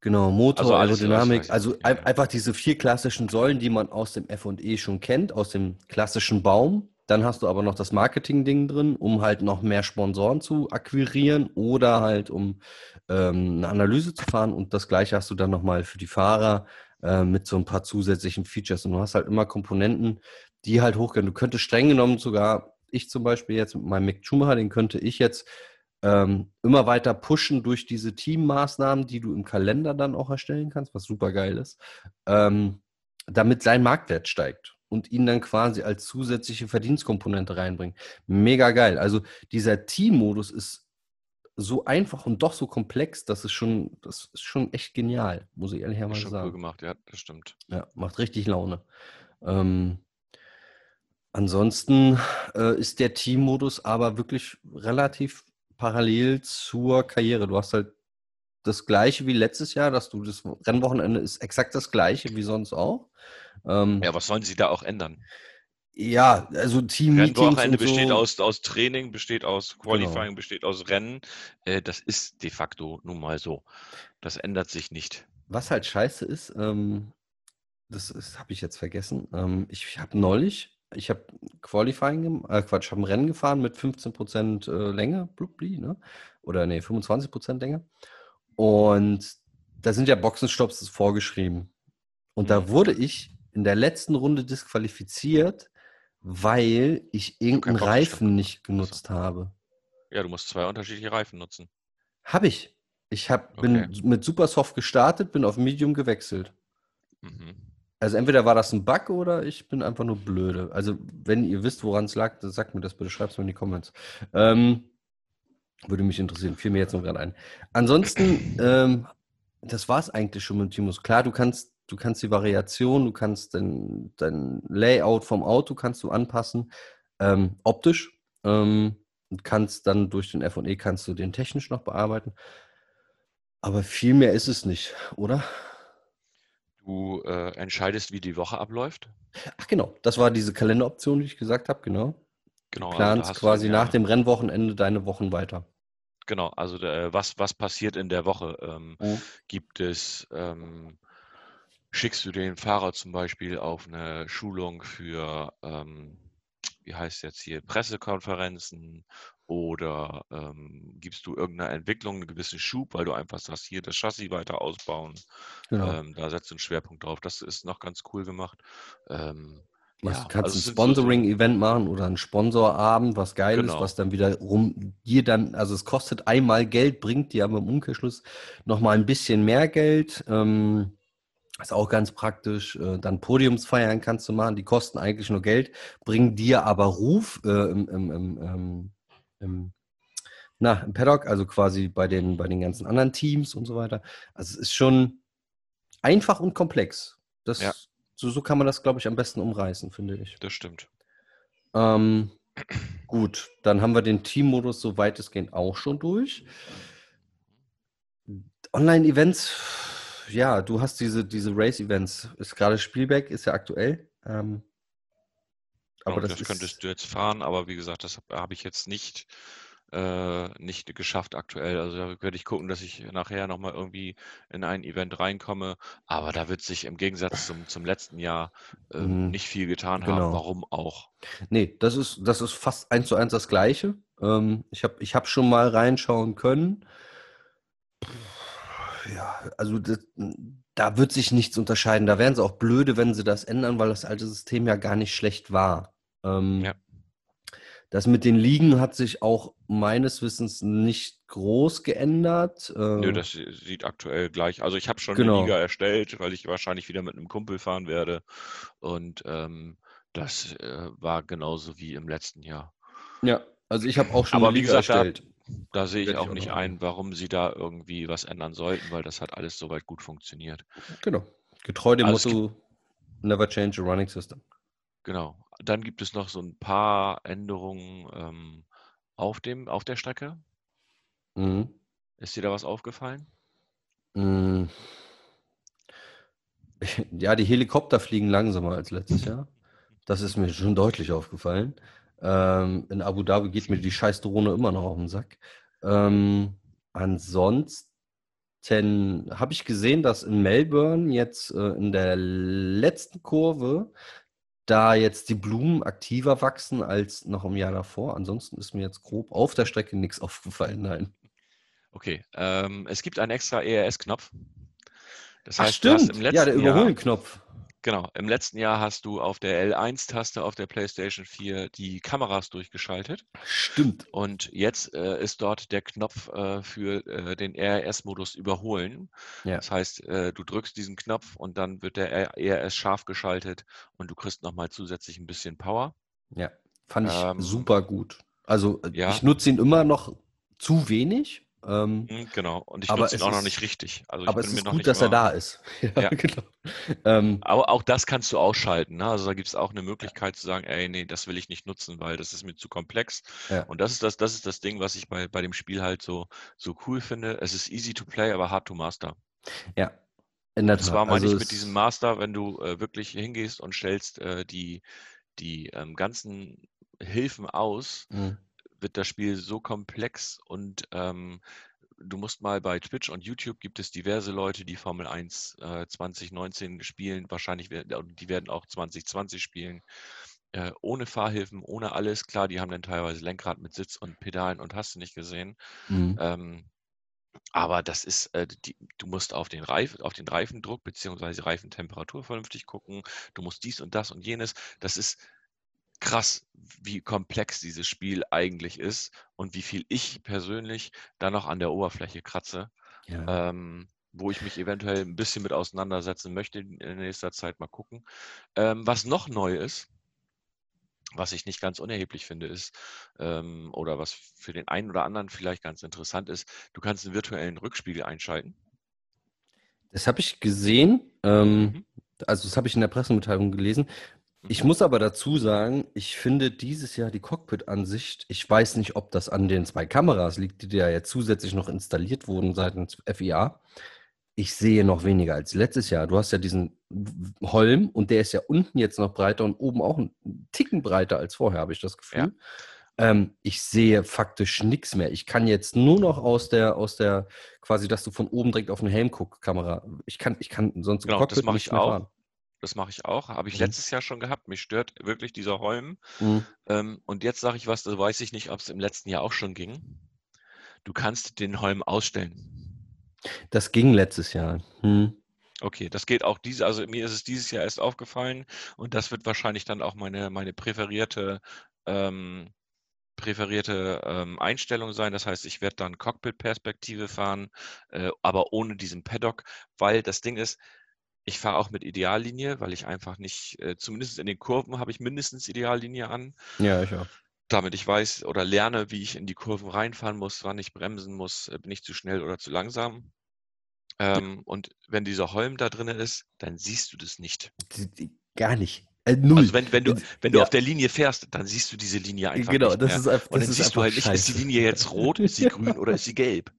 Genau, Motor, Also Aerodynamik, also ja, ja. einfach diese vier klassischen Säulen, die man aus dem F&E schon kennt, aus dem klassischen Baum. Dann hast du aber noch das Marketing-Ding drin, um halt noch mehr Sponsoren zu akquirieren oder halt um ähm, eine Analyse zu fahren. Und das gleiche hast du dann nochmal für die Fahrer äh, mit so ein paar zusätzlichen Features. Und du hast halt immer Komponenten, die halt hochgehen. Du könntest streng genommen sogar, ich zum Beispiel jetzt mit meinem Mick Schumacher, den könnte ich jetzt ähm, immer weiter pushen durch diese Teammaßnahmen, die du im Kalender dann auch erstellen kannst, was super geil ist, ähm, damit sein Marktwert steigt und ihn dann quasi als zusätzliche Verdienstkomponente reinbringen. Mega geil. Also dieser Teammodus ist so einfach und doch so komplex, dass es schon, das ist schon echt genial, muss ich Ist ehrlicherweise schon cool sagen. gemacht, ja, das stimmt. Ja, macht richtig Laune. Ähm, ansonsten äh, ist der Teammodus aber wirklich relativ parallel zur Karriere. Du hast halt das gleiche wie letztes Jahr, dass du das Rennwochenende ist exakt das gleiche wie sonst auch. Ähm, Ja, was sollen sie da auch ändern? Ja, also Team-Meetings Rennwochenende so. besteht aus, aus Training, besteht aus Qualifying, Genau. besteht aus Rennen. Äh, das ist de facto nun mal so. Das ändert sich nicht. Was halt scheiße ist, ähm, das ist, habe ich jetzt vergessen. Ähm, ich habe neulich, ich habe Qualifying, äh, Quatsch, habe ein Rennen gefahren mit 15% äh, Länge, blubli, ne? Oder nee, 25% Länge. Und da sind ja Boxenstopps vorgeschrieben. Und da Mhm. wurde ich in der letzten Runde disqualifiziert, weil ich irgendeinen Reifen nicht genutzt habe. Ja, du musst zwei unterschiedliche Reifen nutzen. Habe ich. Ich hab, bin Okay. mit Supersoft gestartet, bin auf Medium gewechselt. Mhm. Also entweder war das ein Bug oder ich bin einfach nur blöde. Also wenn ihr wisst, woran es lag, dann sagt mir das bitte, schreibt es mir in die Comments. Ähm, Würde mich interessieren, fiel mir jetzt noch gerade ein. Ansonsten, ähm, das war es eigentlich schon mit Timus. Klar, du kannst, du kannst die Variation, du kannst dein, dein Layout vom Auto kannst du anpassen, ähm, optisch. Ähm, und kannst dann durch den F&E kannst du den technisch noch bearbeiten. Aber viel mehr ist es nicht, oder? Du äh, entscheidest, wie die Woche abläuft. Ach genau, das war diese Kalenderoption, die ich gesagt habe, genau. Genau, Du also da planst hast du quasi dann nach ja, dem Rennwochenende deine Wochen weiter. genau, also äh, was, was passiert in der Woche? Ähm, Mhm. gibt es, ähm, schickst du den Fahrer zum Beispiel auf eine Schulung für, ähm, wie heißt jetzt hier, Pressekonferenzen oder ähm, gibst du irgendeiner Entwicklung einen gewissen Schub, weil du einfach sagst, hier das Chassis weiter ausbauen. Genau. Ähm, da setzt du einen Schwerpunkt drauf. Das ist noch ganz cool gemacht. Ähm, Was, ja, kannst also ein so, Sponsoring-Event machen oder ein Sponsorabend, was geil ist, was genau, dann wiederum dir dann, also es kostet einmal Geld, bringt dir aber im Umkehrschluss nochmal ein bisschen mehr Geld. Ähm, ist auch ganz praktisch. Äh, dann Podiumsfeiern kannst du machen, die kosten eigentlich nur Geld, bringen dir aber Ruf äh, im, im, im, ähm, im, na, im Paddock, also quasi bei den, bei den ganzen anderen Teams und so weiter. Also es ist schon einfach und komplex. ja, Das, so, so kann man das, glaube ich, am besten umreißen, finde ich. das stimmt. Ähm, gut, dann haben wir den Teammodus so weitestgehend auch schon durch. Online-Events, ja, du hast diese, diese Race-Events. Ist gerade Spielberg, ist ja aktuell. Ähm, aber das das könntest du jetzt fahren, aber wie gesagt, das habe hab ich jetzt nicht, äh, nicht geschafft aktuell. Also da werde ich gucken, dass ich nachher nochmal irgendwie in ein Event reinkomme. Aber da wird sich im Gegensatz zum, zum letzten Jahr ähm, mh, nicht viel getan haben. genau. Warum auch? Nee, das ist, das ist fast eins zu eins das Gleiche. Ähm, ich habe ich hab schon mal reinschauen können. Ja, also das, da wird sich nichts unterscheiden. Da wären sie auch blöde, wenn sie das ändern, weil das alte System ja gar nicht schlecht war. Ähm, Ja, das mit den Ligen hat sich auch meines Wissens nicht groß geändert. nö, Äh, das sie- sieht aktuell gleich. Also ich habe schon eine Liga genau. erstellt, weil ich wahrscheinlich wieder mit einem Kumpel fahren werde. Und ähm, das äh, war genauso wie im letzten Jahr. Ja, also ich habe auch schon eine Aber wie Liga gesagt, erstellt. da sehe ich auch nicht ein, warum sie da irgendwie was ändern sollten, weil das hat alles soweit gut funktioniert. Genau. Getreu dem Also Motto Never change a running system. genau. Dann gibt es noch so ein paar Änderungen ähm, auf dem, auf der Strecke. Mhm. Ist dir da was aufgefallen? Mm, Ja, die Helikopter fliegen langsamer als letztes Jahr. Das ist mir schon deutlich aufgefallen. Ähm, in Abu Dhabi geht mir die scheiß Drohne immer noch auf den Sack. Ähm, ansonsten habe ich gesehen, dass in Melbourne jetzt äh, in der letzten Kurve da jetzt die Blumen aktiver wachsen als noch im Jahr davor. Ansonsten ist mir jetzt grob auf der Strecke nichts aufgefallen. Nein. Okay. Ähm, es gibt einen extra ERS-Knopf. Das Ach, heißt, stimmt. Ja, der Überholen-Knopf. Genau, im letzten Jahr hast du auf der L1-Taste auf der PlayStation 4 die Kameras durchgeschaltet. Stimmt. Und jetzt äh, ist dort der Knopf äh, für äh, den RS-Modus überholen. Ja, Das heißt, äh, du drückst diesen Knopf und dann wird der R- RS scharf geschaltet und du kriegst nochmal zusätzlich ein bisschen Power. ja. Fand ich Ähm, super gut. Also, äh, ja, ich nutze ihn immer noch zu wenig, ähm, mm, genau. Und ich nutze ihn es auch noch ist, nicht richtig. Also aber es ist noch gut, dass er da ist. Ja, Ja. genau. Ähm, Aber auch das kannst du ausschalten. Ne? Also da gibt es auch eine Möglichkeit zu sagen, ey, nee, das will ich nicht nutzen, weil das ist mir zu komplex. ja, Und das ist das, das ist das Ding, was ich bei, bei dem Spiel halt so, so cool finde. Es ist easy to play, aber hard to master. ja, in der Und zwar meine Also ich mit diesem es, Master, wenn du äh, wirklich hingehst und stellst äh, die, die ähm, ganzen Hilfen aus, mh, wird das Spiel so komplex und ähm, du musst mal bei Twitch und YouTube gibt es diverse Leute, die Formel 1 äh, 2019 spielen. Wahrscheinlich werden die werden auch 2020 spielen. Äh, ohne Fahrhilfen, ohne alles. Klar, die haben dann teilweise Lenkrad mit Sitz und Pedalen und hast du nicht gesehen. mh, Ähm, aber das ist, äh, die, du musst auf den, Reif, auf den Reifendruck bzw. Reifentemperatur vernünftig gucken. Du musst dies und das und jenes. Das ist krass, wie komplex dieses Spiel eigentlich ist und wie viel ich persönlich da noch an der Oberfläche kratze, ja, ähm, wo ich mich eventuell ein bisschen mit auseinandersetzen möchte in nächster Zeit. Mal gucken. Ähm, was noch neu ist, was ich nicht ganz unerheblich finde, ist, ähm, oder was für den einen oder anderen vielleicht ganz interessant ist, du kannst einen virtuellen Rückspiegel einschalten. Das habe ich gesehen. Ähm, Mhm. also das habe ich in der Pressemitteilung gelesen. Ich muss aber dazu sagen, ich finde dieses Jahr die Cockpit-Ansicht, ich weiß nicht, ob das an den zwei Kameras liegt, die da ja zusätzlich noch installiert wurden seitens FIA. Ich sehe noch weniger als letztes Jahr. Du hast ja diesen Holm und der ist ja unten jetzt noch breiter und oben auch einen Ticken breiter als vorher, habe ich das Gefühl. Ähm, ich sehe faktisch nichts mehr. Ich kann jetzt nur noch aus der, aus der, quasi, dass du von oben direkt auf den Helm guckst, Kamera. Ich kann, ich kann sonst Genau, das Cockpit mache nicht ich mehr auch. fahren. Das mache ich auch. Habe ich Mhm. letztes Jahr schon gehabt. Mich stört wirklich dieser Holm. Mhm. Ähm, und jetzt sage ich was, da weiß ich nicht, ob es im letzten Jahr auch schon ging. Du kannst den Holm ausstellen. Das ging letztes Jahr. Hm. Okay, das geht auch diese, also mir ist es dieses Jahr erst aufgefallen und das wird wahrscheinlich dann auch meine, meine präferierte, ähm, präferierte ähm, Einstellung sein. Das heißt, ich werde dann Cockpit-Perspektive fahren, äh, aber ohne diesen Paddock, weil das Ding ist, ich fahre auch mit Ideallinie, weil ich einfach nicht, äh, zumindest in den Kurven habe ich mindestens Ideallinie an, Ja, ich auch. damit ich weiß oder lerne, wie ich in die Kurven reinfahren muss, wann ich bremsen muss, äh, bin ich zu schnell oder zu langsam. Ähm, und wenn dieser Holm da drin ist, dann siehst du das nicht. Gar nicht. Äh, null. Also wenn, wenn du, wenn du Ja. auf der Linie fährst, dann siehst du diese Linie einfach genau, nicht das mehr. ist einfach. Und Das dann siehst du halt nicht, ist die. Linie jetzt rot, ist sie grün oder ist sie gelb?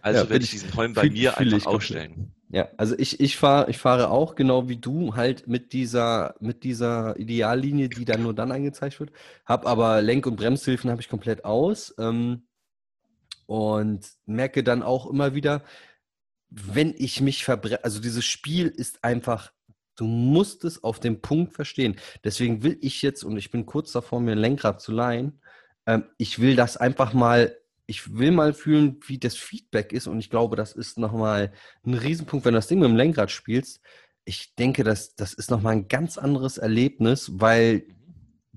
Also Ja, werde ich ich- diesen Holm bei mir einfach ausstellen. Ja, also ich, ich fahre ich fahre auch genau wie du halt mit dieser, mit dieser Ideallinie, die dann nur dann angezeigt wird. Hab aber Lenk- und Bremshilfen habe ich komplett aus. Ähm, und merke dann auch immer wieder, wenn ich mich verbrenne, also dieses Spiel ist einfach, du musst es auf den Punkt verstehen. Deswegen will ich jetzt, und ich bin kurz davor, mir ein Lenkrad zu leihen, ähm, ich will das einfach mal, ich will mal fühlen, wie das Feedback ist. Und ich glaube, das ist nochmal ein Riesenpunkt, wenn du das Ding mit dem Lenkrad spielst. Ich denke, das, das ist nochmal ein ganz anderes Erlebnis, weil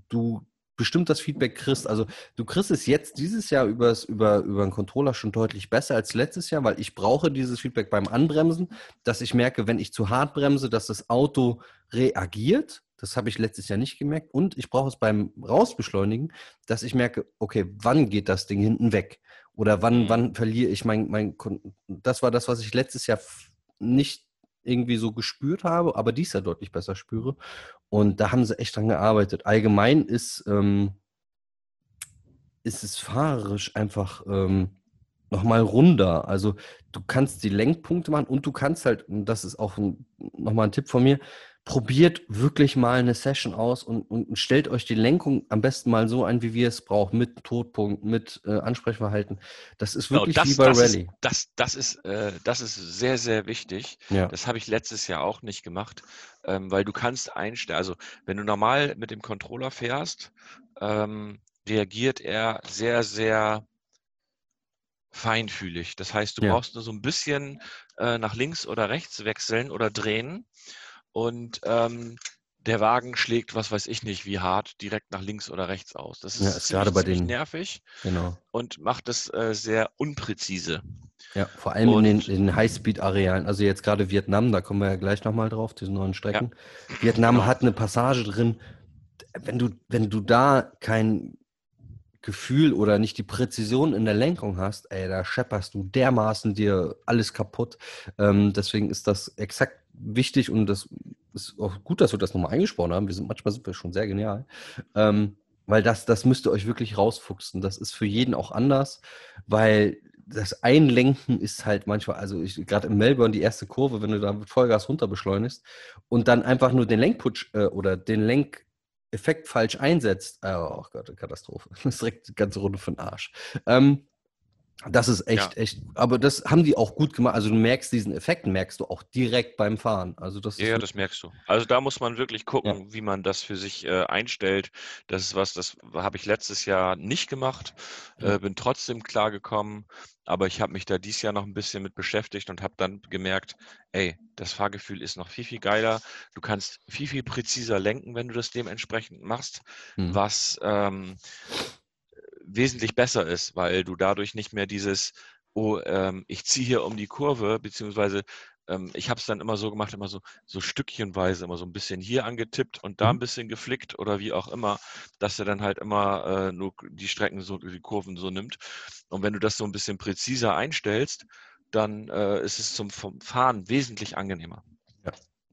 du bestimmt das Feedback kriegst. Also du kriegst es jetzt dieses Jahr übers, über, über einen Controller schon deutlich besser als letztes Jahr, weil ich brauche dieses Feedback beim Anbremsen, dass ich merke, wenn ich zu hart bremse, dass das Auto reagiert. Das habe ich letztes Jahr nicht gemerkt. Und ich brauche es beim Rausbeschleunigen, dass ich merke, okay, wann geht das Ding hinten weg? Oder wann, Mhm. wann verliere ich mein, mein, das war das, was ich letztes Jahr nicht irgendwie so gespürt habe, aber dies Jahr deutlich besser spüre. Und da haben sie echt dran gearbeitet. Allgemein ist, ähm, ist es fahrerisch einfach ähm, nochmal runder. Also du kannst die Lenkpunkte machen und du kannst halt, und das ist auch nochmal ein Tipp von mir, probiert wirklich mal eine Session aus und, und stellt euch die Lenkung am besten mal so ein, wie wir es brauchen, mit Todpunkt, mit äh, Ansprechverhalten. Das ist Genau, wirklich das, wie bei das, Rallye. ist, das, das, ist, äh, das ist sehr, sehr wichtig. Ja. Das habe ich letztes Jahr auch nicht gemacht, ähm, weil du kannst einstellen, also wenn du normal mit dem Controller fährst, ähm, reagiert er sehr, sehr feinfühlig. Das heißt, du Ja. brauchst nur so ein bisschen äh, nach links oder rechts wechseln oder drehen und ähm, der Wagen schlägt, was weiß ich nicht, wie hart, direkt nach links oder rechts aus. Das ist, Ja, ist ziemlich, gerade bei den- nervig Genau. und macht es äh, sehr unpräzise. Ja, vor allem in den, Und- in den Highspeed-Arealen. Also jetzt gerade Vietnam, da kommen wir ja gleich nochmal drauf, diese neuen Strecken. Vietnam genau. hat eine Passage drin. Wenn du, wenn du da kein Gefühl oder nicht die Präzision in der Lenkung hast, ey, da schepperst du dermaßen dir alles kaputt. Ähm, deswegen ist das exakt wichtig und das ist auch gut, dass wir das nochmal eingesprochen haben. Wir sind manchmal sind wir schon sehr genial. Ähm, weil das, das müsst ihr euch wirklich rausfuchsen. Das ist für jeden auch anders, weil das Einlenken ist halt manchmal, also gerade in Melbourne die erste Kurve, wenn du da mit Vollgas runter beschleunigst und dann einfach nur den Lenkputsch äh, oder den Lenkeffekt falsch einsetzt, äh, oh Gott, Katastrophe. Das ist direkt die ganze Runde für den Arsch. Ähm, das ist echt, echt, aber das haben die auch gut gemacht. Also du merkst diesen Effekt, merkst du auch direkt beim Fahren. Also das Ja, ist ja, das merkst du. Also da muss man wirklich gucken, wie man das für sich äh, einstellt. Das ist was, das habe ich letztes Jahr nicht gemacht, Ja. äh, bin trotzdem klargekommen, aber ich habe mich da dieses Jahr noch ein bisschen mit beschäftigt und habe dann gemerkt, ey, das Fahrgefühl ist noch viel, viel geiler. Du kannst viel, viel präziser lenken, wenn du das dementsprechend machst, Hm. was ähm, wesentlich besser ist, weil du dadurch nicht mehr dieses, oh, ähm, ich ziehe hier um die Kurve, beziehungsweise ähm, ich habe es dann immer so gemacht, immer so, so stückchenweise, immer so ein bisschen hier angetippt und da ein Mhm. bisschen geflickt oder wie auch immer, dass er dann halt immer äh, nur die Strecken, so, die Kurven so nimmt. Und wenn du das so ein bisschen präziser einstellst, dann äh, ist es zum Fahren wesentlich angenehmer.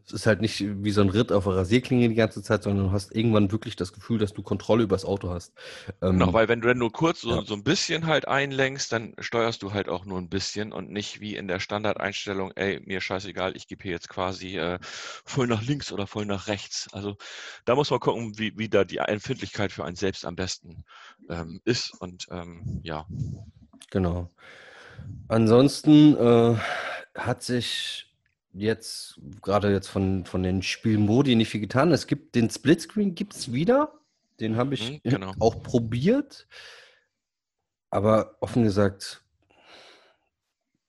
Es ist halt nicht wie so ein Ritt auf der Rasierklinge die ganze Zeit, sondern du hast irgendwann wirklich das Gefühl, dass du Kontrolle über das Auto hast. Genau, Ähm, weil wenn du dann nur kurz so, ja. so ein bisschen halt einlenkst, dann steuerst du halt auch nur ein bisschen und nicht wie in der Standardeinstellung, ey, mir scheißegal, ich gebe hier jetzt quasi äh, voll nach links oder voll nach rechts. Also da muss man gucken, wie, wie da die Empfindlichkeit für einen selbst am besten ähm, ist. Und ähm, ja, Genau. Ansonsten äh, hat sich jetzt gerade jetzt von, von den Spielmodi nicht viel getan. Es gibt den Splitscreen gibt es wieder. Den habe ich Mhm, genau. auch probiert. Aber offen gesagt,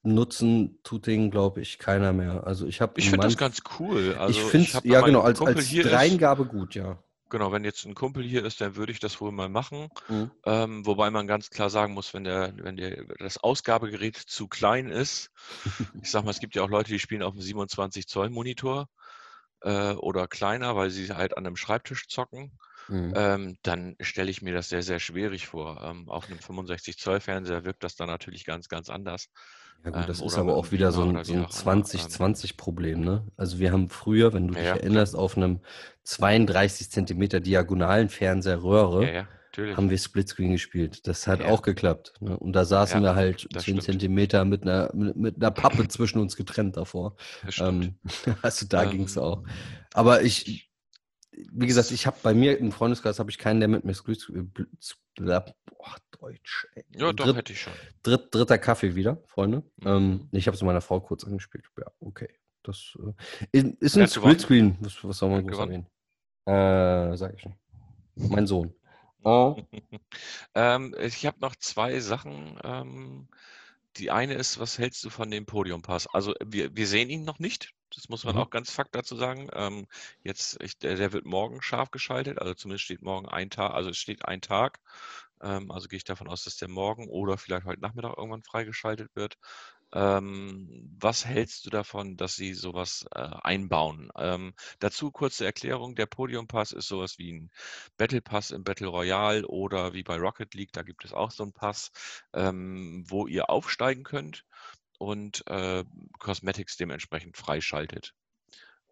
nutzen tut den, glaube ich, keiner mehr. Also ich habe ich finde das ganz cool. Also ich finde ja genau, als, als Dreingabe gut, ja. Genau, wenn jetzt ein Kumpel hier ist, dann würde ich das wohl mal machen. Mhm. Ähm, wobei man ganz klar sagen muss, wenn der, wenn der, das Ausgabegerät zu klein ist, ich sag mal, es gibt ja auch Leute, die spielen auf einem 27 Zoll Monitor äh, oder kleiner, weil sie halt an einem Schreibtisch zocken, Mhm. ähm, dann stelle ich mir das sehr, sehr schwierig vor. Ähm, auf einem 65 Zoll Fernseher wirkt das dann natürlich ganz, ganz anders. Ja gut, Ähm, das ist oder aber auch wieder so ein, so ein auch immer. Ähm, 2020-Problem, ne? Also wir haben früher, wenn du ja, dich ja, erinnerst, auf einem 32 Zentimeter diagonalen Fernseher Röhre ja, haben wir Splitscreen gespielt. Das hat auch geklappt. Ne? Und da saßen wir halt das 10 stimmt. Zentimeter mit einer, mit, mit einer Pappe zwischen uns getrennt davor. Ähm, also da ging es Ähm, auch. Aber ich, wie gesagt, ich habe bei mir im Freundeskreis habe ich keinen, der mit mir Splitscreen. Boah, Deutsch. Ey. Ja, doch, Dritt, hätte ich schon. dritt, dritter Kaffee wieder, Freunde. Ähm, Mhm. ich habe es meiner Frau kurz angespielt. Ja, okay. Das äh, ist, ein? Splitscreen. Was, was soll man groß erwähnen? Äh, sag ich schon. Mein Sohn. Oh. Ähm, ich habe noch zwei Sachen. Ähm, die eine ist, was hältst du von dem Podiumpass? Also wir, wir sehen ihn noch nicht. Das muss man Mhm. auch ganz fakt dazu sagen. Ähm, jetzt, ich, der, der wird morgen scharf geschaltet. Also zumindest steht morgen ein Tag. Also es steht ein Tag. Ähm, also gehe ich davon aus, dass der morgen oder vielleicht heute Nachmittag irgendwann freigeschaltet wird. Ähm, was hältst du davon, dass sie sowas äh, einbauen? Ähm, dazu kurze Erklärung: Der Podium Pass ist sowas wie ein Battle Pass im Battle Royale oder wie bei Rocket League, da gibt es auch so einen Pass, ähm, wo ihr aufsteigen könnt und äh, Cosmetics dementsprechend freischaltet.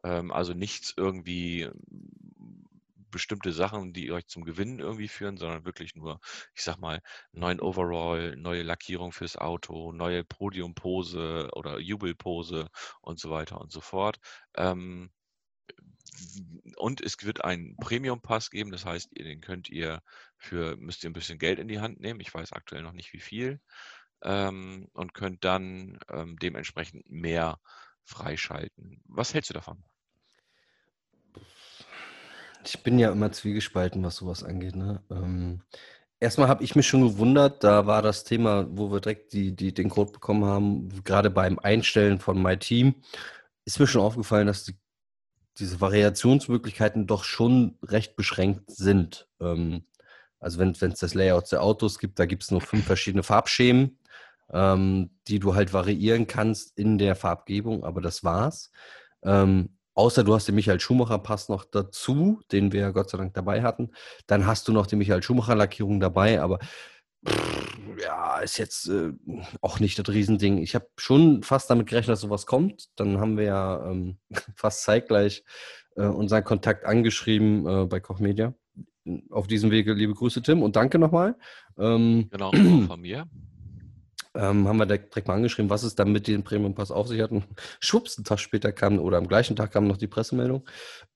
Ähm, also nichts irgendwie ähm, bestimmte Sachen, die euch zum Gewinnen irgendwie führen, sondern wirklich nur, ich sag mal, neuen Overall, neue Lackierung fürs Auto, neue Podiumpose oder Jubelpose und so weiter und so fort. Ähm, und es wird einen Premium-Pass geben, das heißt, den könnt ihr für, müsst ihr ein bisschen Geld in die Hand nehmen. Ich weiß aktuell noch nicht wie viel. Ähm, und könnt dann ähm, dementsprechend mehr freischalten. Was hältst du davon? Ich bin ja immer zwiegespalten, was sowas angeht. Ne? Ähm, erstmal habe ich mich schon gewundert, da war das Thema, wo wir direkt die, die, den Code bekommen haben, gerade beim Einstellen von My Team, ist mir schon aufgefallen, dass die, diese Variationsmöglichkeiten doch schon recht beschränkt sind. Ähm, also wenn es das Layout der Autos gibt, da gibt es nur fünf verschiedene Farbschemen, ähm, die du halt variieren kannst in der Farbgebung, aber das war's. Ähm, außer du hast den Michael Schumacher Pass noch dazu, den wir Gott sei Dank dabei hatten. Dann hast du noch die Michael Schumacher Lackierung dabei, aber pff, ja, ist jetzt äh, auch nicht das Riesending. Ich habe schon fast damit gerechnet, dass sowas kommt. Dann haben wir ja ähm, fast zeitgleich äh, unseren Kontakt angeschrieben äh, bei Koch Media. Auf diesem Wege liebe Grüße, Tim, und danke nochmal. Ähm, Genau, von mir. Ähm, haben wir direkt, mal angeschrieben, was es dann mit dem Premium Pass auf sich hat. Und schwupps, einen Tag später kam, oder am gleichen Tag kam noch die Pressemeldung.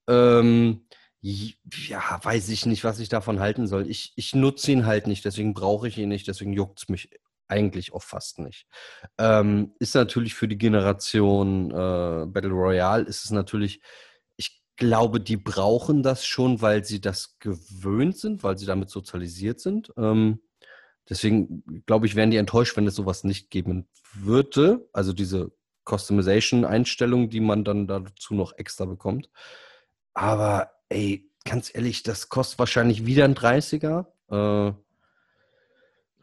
Ähm, ja, weiß ich nicht, was ich davon halten soll. Ich, ich nutze ihn halt nicht, deswegen brauche ich ihn nicht, deswegen juckt es mich eigentlich auch fast nicht. Ähm, ist natürlich für die Generation äh, Battle Royale, ist es natürlich, ich glaube, die brauchen das schon, weil sie das gewöhnt sind, weil sie damit sozialisiert sind. Ähm, Deswegen glaube ich, wären die enttäuscht, wenn es sowas nicht geben würde. Also diese Customization-Einstellung, die man dann dazu noch extra bekommt. Aber ey, ganz ehrlich, das kostet wahrscheinlich wieder ein 30er. Äh,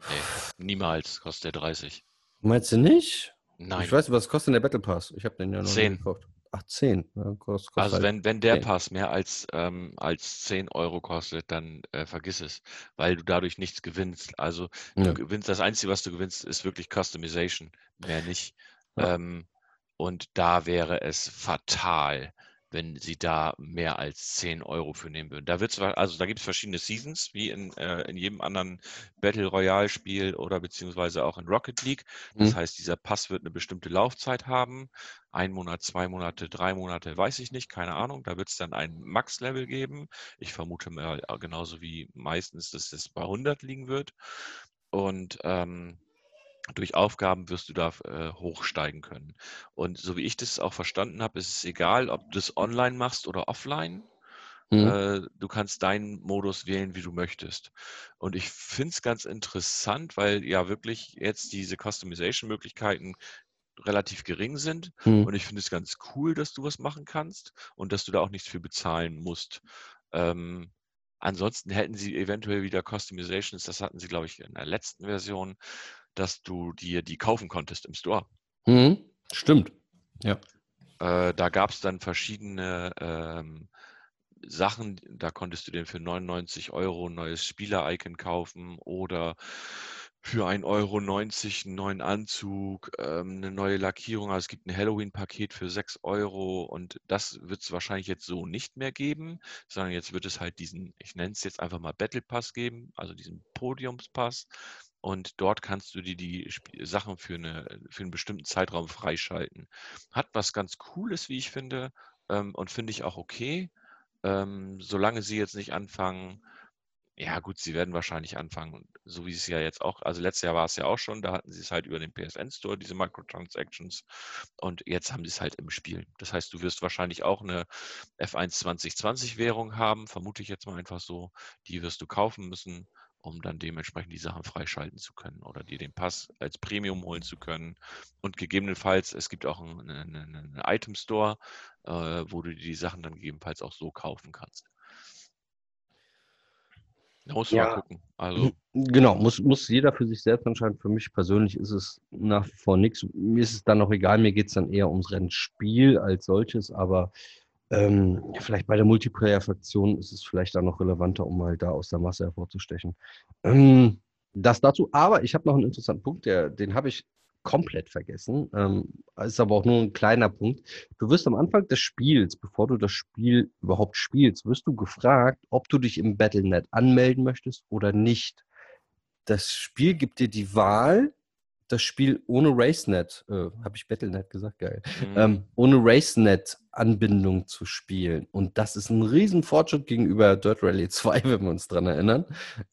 Nee, niemals kostet der 30. meinst du nicht? Nein. Ich weiß, was kostet denn der Battle Pass? Ich habe den ja noch 10. gekauft. Ach, 10. Ja, kost, kost also halt wenn, wenn der 10. Pass mehr als, ähm, als 10 Euro kostet, dann äh, vergiss es, weil du dadurch nichts gewinnst. Also du ja. gewinnst, das Einzige, was du gewinnst, ist wirklich Customization, mehr nicht. Ja. Ähm, und da wäre es fatal, wenn sie da mehr als 10 Euro für nehmen würden. Da wird's, also da gibt es verschiedene Seasons, wie in, äh, in jedem anderen Battle Royale Spiel oder beziehungsweise auch in Rocket League. Das mhm. heißt, dieser Pass wird eine bestimmte Laufzeit haben. Ein Monat, zwei Monate, drei Monate, weiß ich nicht, keine Ahnung. Da wird es dann ein Max-Level geben. Ich vermute mal äh, genauso wie meistens, dass es bei 100 liegen wird. Und ähm, durch Aufgaben wirst du da äh, hochsteigen können. Und so wie ich das auch verstanden habe, ist es egal, ob du das online machst oder offline. Mhm. Äh, du kannst deinen Modus wählen, wie du möchtest. Und ich finde es ganz interessant, weil ja wirklich jetzt diese Customization-Möglichkeiten relativ gering sind. Mhm. Und ich finde es ganz cool, dass du was machen kannst und dass du da auch nichts für bezahlen musst. Ähm, ansonsten hätten sie eventuell wieder Customizations, das hatten sie, glaube ich, in der letzten Version, dass du dir die kaufen konntest im Store. Mhm. Stimmt. Ja. Äh, da gab es dann verschiedene ähm, Sachen, da konntest du dir für 99 Euro ein neues Spieler-Icon kaufen oder für 1,90 Euro einen neuen Anzug, ähm, eine neue Lackierung. Also es gibt ein Halloween-Paket für 6 Euro und das wird es wahrscheinlich jetzt so nicht mehr geben, sondern jetzt wird es halt diesen, ich nenne es jetzt einfach mal Battle Pass geben, also diesen Podiumspass. Und dort kannst du dir die Sachen für, eine, für einen bestimmten Zeitraum freischalten. Hat was ganz Cooles, wie ich finde, ähm, und finde ich auch okay, ähm, solange sie jetzt nicht anfangen, ja gut, sie werden wahrscheinlich anfangen, so wie es ja jetzt auch, also letztes Jahr war es ja auch schon, da hatten sie es halt über den PSN Store, diese Microtransactions, und jetzt haben sie es halt im Spiel. Das heißt, du wirst wahrscheinlich auch eine F1 2020 Währung haben, vermute ich jetzt mal einfach so, die wirst du kaufen müssen um dann dementsprechend die Sachen freischalten zu können oder dir den Pass als Premium holen zu können. Und gegebenenfalls, es gibt auch einen, einen, einen Item Store, äh, wo du die Sachen dann gegebenenfalls auch so kaufen kannst. Da musst du ja. mal gucken. Also. Genau, muss, muss jeder für sich selbst entscheiden. Für mich persönlich ist es nach vor nichts. Mir ist es dann noch egal, mir geht es dann eher ums Rennspiel als solches, aber ähm, vielleicht bei der Multiplayer-Fraktion ist es vielleicht dann noch relevanter, um halt da aus der Masse hervorzustechen. Ähm, das dazu, aber ich habe noch einen interessanten Punkt, der, den habe ich komplett vergessen. Ähm, ist aber auch nur ein kleiner Punkt. Du wirst am Anfang des Spiels, bevor du das Spiel überhaupt spielst, wirst du gefragt, ob du dich im Battlenet anmelden möchtest oder nicht. Das Spiel gibt dir die Wahl, das Spiel ohne RaceNet, äh, habe ich Battlenet gesagt, geil, mhm. ähm, ohne RaceNet-Anbindung zu spielen. Und das ist ein Riesenfortschritt gegenüber Dirt Rally 2, wenn wir uns dran erinnern,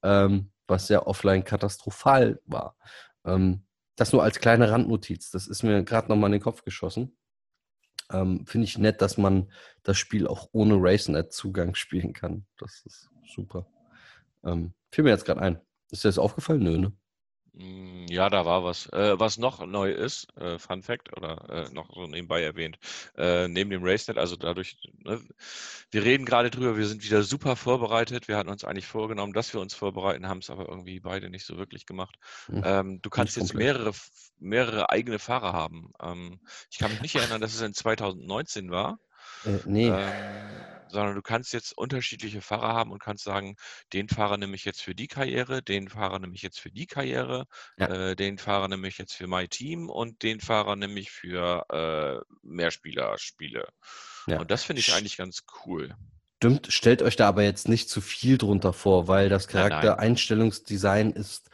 ähm, was ja offline katastrophal war. Ähm, das nur als kleine Randnotiz, das ist mir gerade nochmal in den Kopf geschossen. Ähm, finde ich nett, dass man das Spiel auch ohne RaceNet-Zugang spielen kann. Das ist super. Ähm, fiel mir jetzt gerade ein. Ist dir das aufgefallen? Nö, ne? Hm, ja, da war was. Äh, was noch neu ist, äh, Fun Fact oder äh, noch so nebenbei erwähnt, äh, neben dem RaceNet, also dadurch, ne, wir reden gerade drüber, wir sind wieder super vorbereitet. Wir hatten uns eigentlich vorgenommen, dass wir uns vorbereiten, haben es aber irgendwie beide nicht so wirklich gemacht. Mhm. Ähm, du kannst jetzt mehrere, mehrere eigene Fahrer haben. Ähm, ich kann mich nicht erinnern, dass es in 2019 war. Äh, nee. Ähm, sondern du kannst jetzt unterschiedliche Fahrer haben und kannst sagen, den Fahrer nehme ich jetzt für die Karriere, den Fahrer nehme ich jetzt für die Karriere, ja. äh, den Fahrer nehme ich jetzt für mein Team und den Fahrer nehme ich für äh, Mehrspieler-Spiele. Ja. Und das finde ich eigentlich ganz cool. Stimmt, stellt euch da aber jetzt nicht zu viel drunter vor, weil das Charaktereinstellungsdesign ist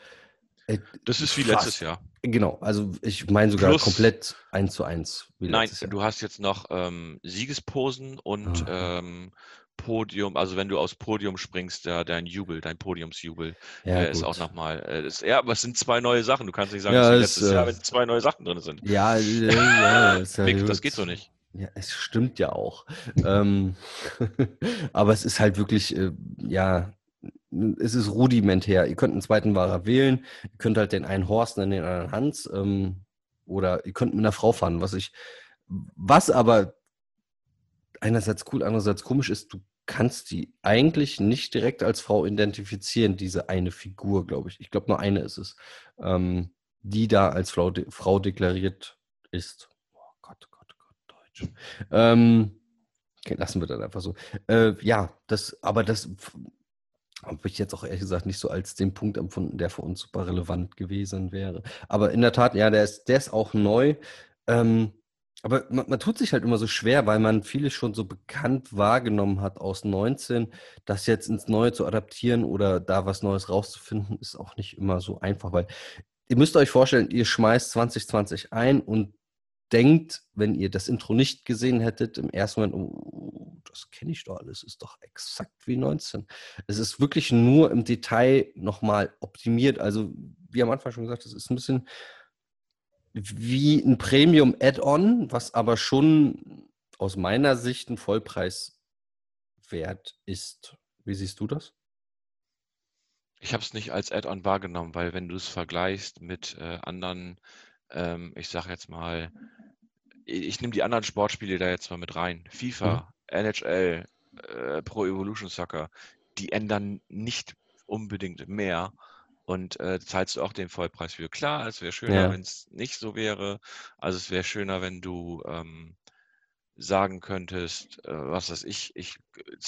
äh, das ist wie letztes Jahr. Genau, also ich meine sogar Plus, komplett eins zu eins. nein, du hast jetzt noch ähm, Siegesposen und ah. ähm, Podium, also wenn du aus Podium springst, da dein Jubel, dein Podiumsjubel, ja, äh, ist auch nochmal, äh, ja, aber es sind zwei neue Sachen. Du kannst nicht sagen, ja, es ist letztes äh, Jahr, wenn zwei neue Sachen drin sind. Ja, ja, ist ja Mick, das geht so nicht. Ja, es stimmt ja auch. ähm, aber es ist halt wirklich, äh, ja, es ist rudimentär. Ihr könnt einen zweiten Wahrer wählen, ihr könnt halt den einen Horst und den anderen Hans ähm, oder ihr könnt mit einer Frau fahren, was ich, was aber einerseits cool, andererseits komisch ist, du kannst die eigentlich nicht direkt als Frau identifizieren, diese eine Figur, glaube ich. Ich glaube, nur eine ist es, ähm, die da als Frau, de Frau deklariert ist. Oh Gott, Gott, Gott, Deutsch. Ähm, okay, lassen wir dann einfach so. Äh, ja, das, aber das habe ich jetzt auch ehrlich gesagt nicht so als den Punkt empfunden, der für uns super relevant gewesen wäre. Aber in der Tat, ja, der ist, der ist auch neu. Ähm, aber man, man, tut sich halt immer so schwer, weil man vieles schon so bekannt wahrgenommen hat aus 19. Das jetzt ins Neue zu adaptieren oder da was Neues rauszufinden, ist auch nicht immer so einfach, weil ihr müsst euch vorstellen, ihr schmeißt 2020 ein und denkt, wenn ihr das Intro nicht gesehen hättet, im ersten Moment, oh, das kenne ich doch alles, ist doch exakt wie 19. Es ist wirklich nur im Detail nochmal optimiert. Also, wie am Anfang schon gesagt, es ist ein bisschen wie ein Premium-Add-on, was aber schon aus meiner Sicht ein Vollpreis wert ist. Wie siehst du das? Ich habe es nicht als Add-on wahrgenommen, weil wenn du es vergleichst mit äh, anderen, ähm, ich sage jetzt mal, ich nehme die anderen Sportspiele da jetzt mal mit rein. FIFA, mhm. NHL, äh, Pro Evolution Soccer, die ändern nicht unbedingt mehr und äh, zahlst du auch den Vollpreis für. Klar, es wäre schöner, ja. wenn es nicht so wäre. Also es wäre schöner, wenn du ähm, sagen könntest, äh, was weiß ich, ich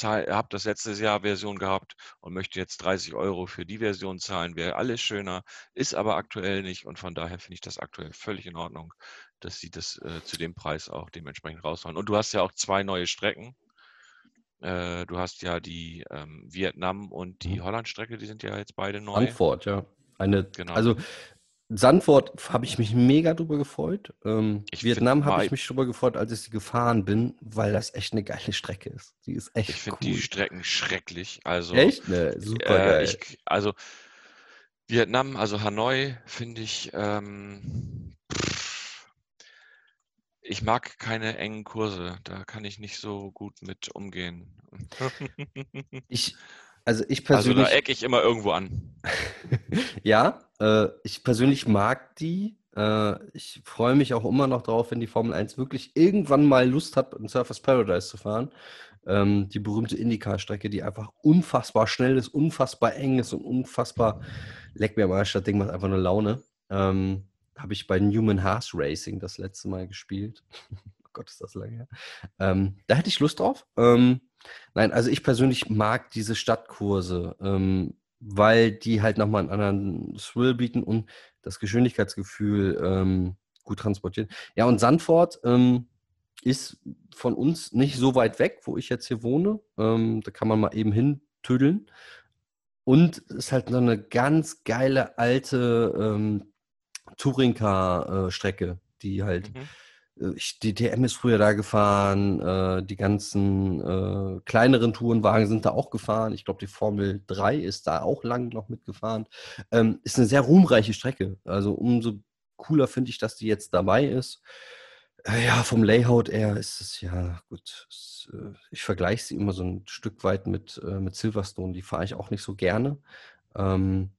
habe das letztes Jahr Version gehabt und möchte jetzt 30 Euro für die Version zahlen, wäre alles schöner, ist aber aktuell nicht und von daher finde ich das aktuell völlig in Ordnung, dass sie das äh, zu dem Preis auch dementsprechend raushauen. Und du hast ja auch zwei neue Strecken. Äh, du hast ja die ähm, Vietnam und die mhm. Holland-Strecke, die sind ja jetzt beide neu. Antwort, ja. Eine, genau. Also Sandford habe ich mich mega drüber gefreut. Ähm, Vietnam habe ich mich drüber gefreut, als ich sie gefahren bin, weil das echt eine geile Strecke ist. Die ist echt Ich finde cool. die Strecken schrecklich. Also, echt? Ne, super äh, geil. Ich, also Vietnam, also Hanoi, finde ich, ähm, ich mag keine engen Kurse. Da kann ich nicht so gut mit umgehen. ich, also ich persönlich. Also da ecke ich immer irgendwo an. ja, äh, ich persönlich mag die. Äh, ich freue mich auch immer noch drauf, wenn die Formel 1 wirklich irgendwann mal Lust hat, in Surfers Paradise zu fahren. Ähm, die berühmte IndyCar-Strecke, die einfach unfassbar schnell ist, unfassbar eng ist und unfassbar. Leck mir mal, das Ding macht einfach nur Laune. Ähm, Habe ich bei Newman Haas Racing das letzte Mal gespielt. oh Gott, ist das lange her. Ähm, da hätte ich Lust drauf. Ähm, Nein, also ich persönlich mag diese Stadtkurse, ähm, weil die halt nochmal einen anderen Thrill bieten und das Geschwindigkeitsgefühl ähm, gut transportieren. Ja, und Sandford ähm, ist von uns nicht so weit weg, wo ich jetzt hier wohne. Ähm, da kann man mal eben hin tüdeln. Und ist halt so eine ganz geile alte ähm, Touringcar-Strecke, äh, die halt mhm ich, die TM ist früher da gefahren, äh, die ganzen äh, kleineren Tourenwagen sind da auch gefahren. Ich glaube, die Formel 3 ist da auch lang noch mitgefahren. Ähm, ist eine sehr ruhmreiche Strecke. Also umso cooler finde ich, dass die jetzt dabei ist. Äh, ja, vom Layout her ist es ja gut. Es, äh, ich vergleiche sie immer so ein Stück weit mit, äh, mit Silverstone. Die fahre ich auch nicht so gerne. Ähm,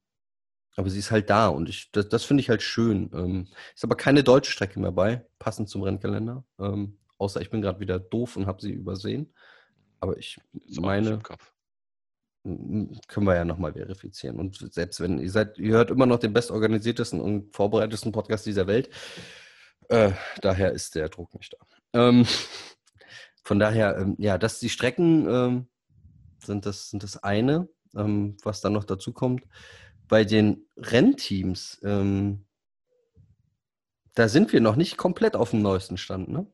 aber sie ist halt da und ich, das, das finde ich halt schön. Ähm, ist aber keine deutsche Strecke mehr bei, passend zum Rennkalender. Ähm, außer ich bin gerade wieder doof und habe sie übersehen. Aber ich meine, können wir ja nochmal verifizieren. Und selbst wenn ihr seid, ihr hört immer noch den bestorganisiertesten und vorbereitetesten Podcast dieser Welt. Äh, daher ist der Druck nicht da. Ähm, von daher, ähm, ja, dass die Strecken ähm, sind, das, sind das eine, ähm, was dann noch dazu kommt bei den Rennteams, ähm, da sind wir noch nicht komplett auf dem neuesten Stand, ne?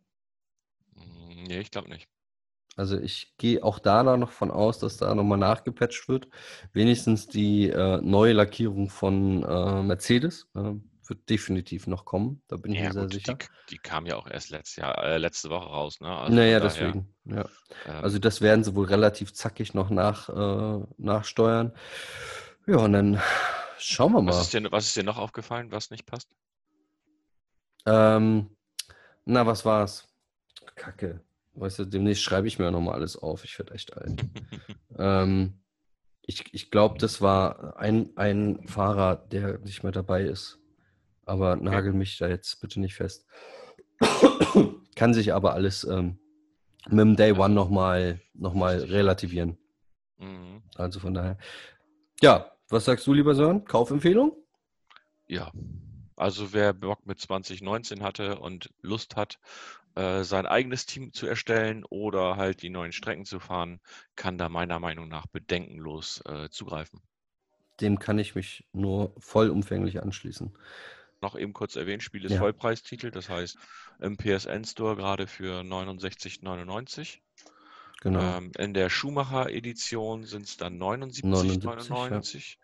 Hm, nee, ich glaube nicht. Also ich gehe auch da noch von aus, dass da nochmal nachgepatcht wird. Wenigstens die äh, neue Lackierung von äh, Mercedes äh, wird definitiv noch kommen. Da bin ich ja, mir sehr gut, sicher. Die, die, kam ja auch erst letztes Jahr, äh, letzte Woche raus. Ne? Also naja, deswegen. Ja. Ähm, also das werden sie wohl relativ zackig noch nach, äh, nachsteuern. Ja, und dann schauen wir mal. Was ist dir, was ist dir noch aufgefallen, was nicht passt? Ähm, na, was war's? Kacke. Weißt du, demnächst schreibe ich mir nochmal alles auf. Ich werde echt alt. ähm, ich ich glaube, das war ein, ein Fahrer, der nicht mehr dabei ist. Aber nagel mich da jetzt bitte nicht fest. Kann sich aber alles ähm, mit dem Day One nochmal noch mal relativieren. Mhm. Also von daher. Ja, was sagst du, lieber Sören? Kaufempfehlung? Ja. Also wer Bock mit 2019 hatte und Lust hat, äh, sein eigenes Team zu erstellen oder halt die neuen Strecken zu fahren, kann da meiner Meinung nach bedenkenlos äh, zugreifen. Dem kann ich mich nur vollumfänglich anschließen. Noch eben kurz erwähnt, Spiel ist ja. Vollpreistitel, das heißt im PSN Store gerade für 69,99. Genau. Ähm, in der Schumacher-Edition sind es dann 79,99.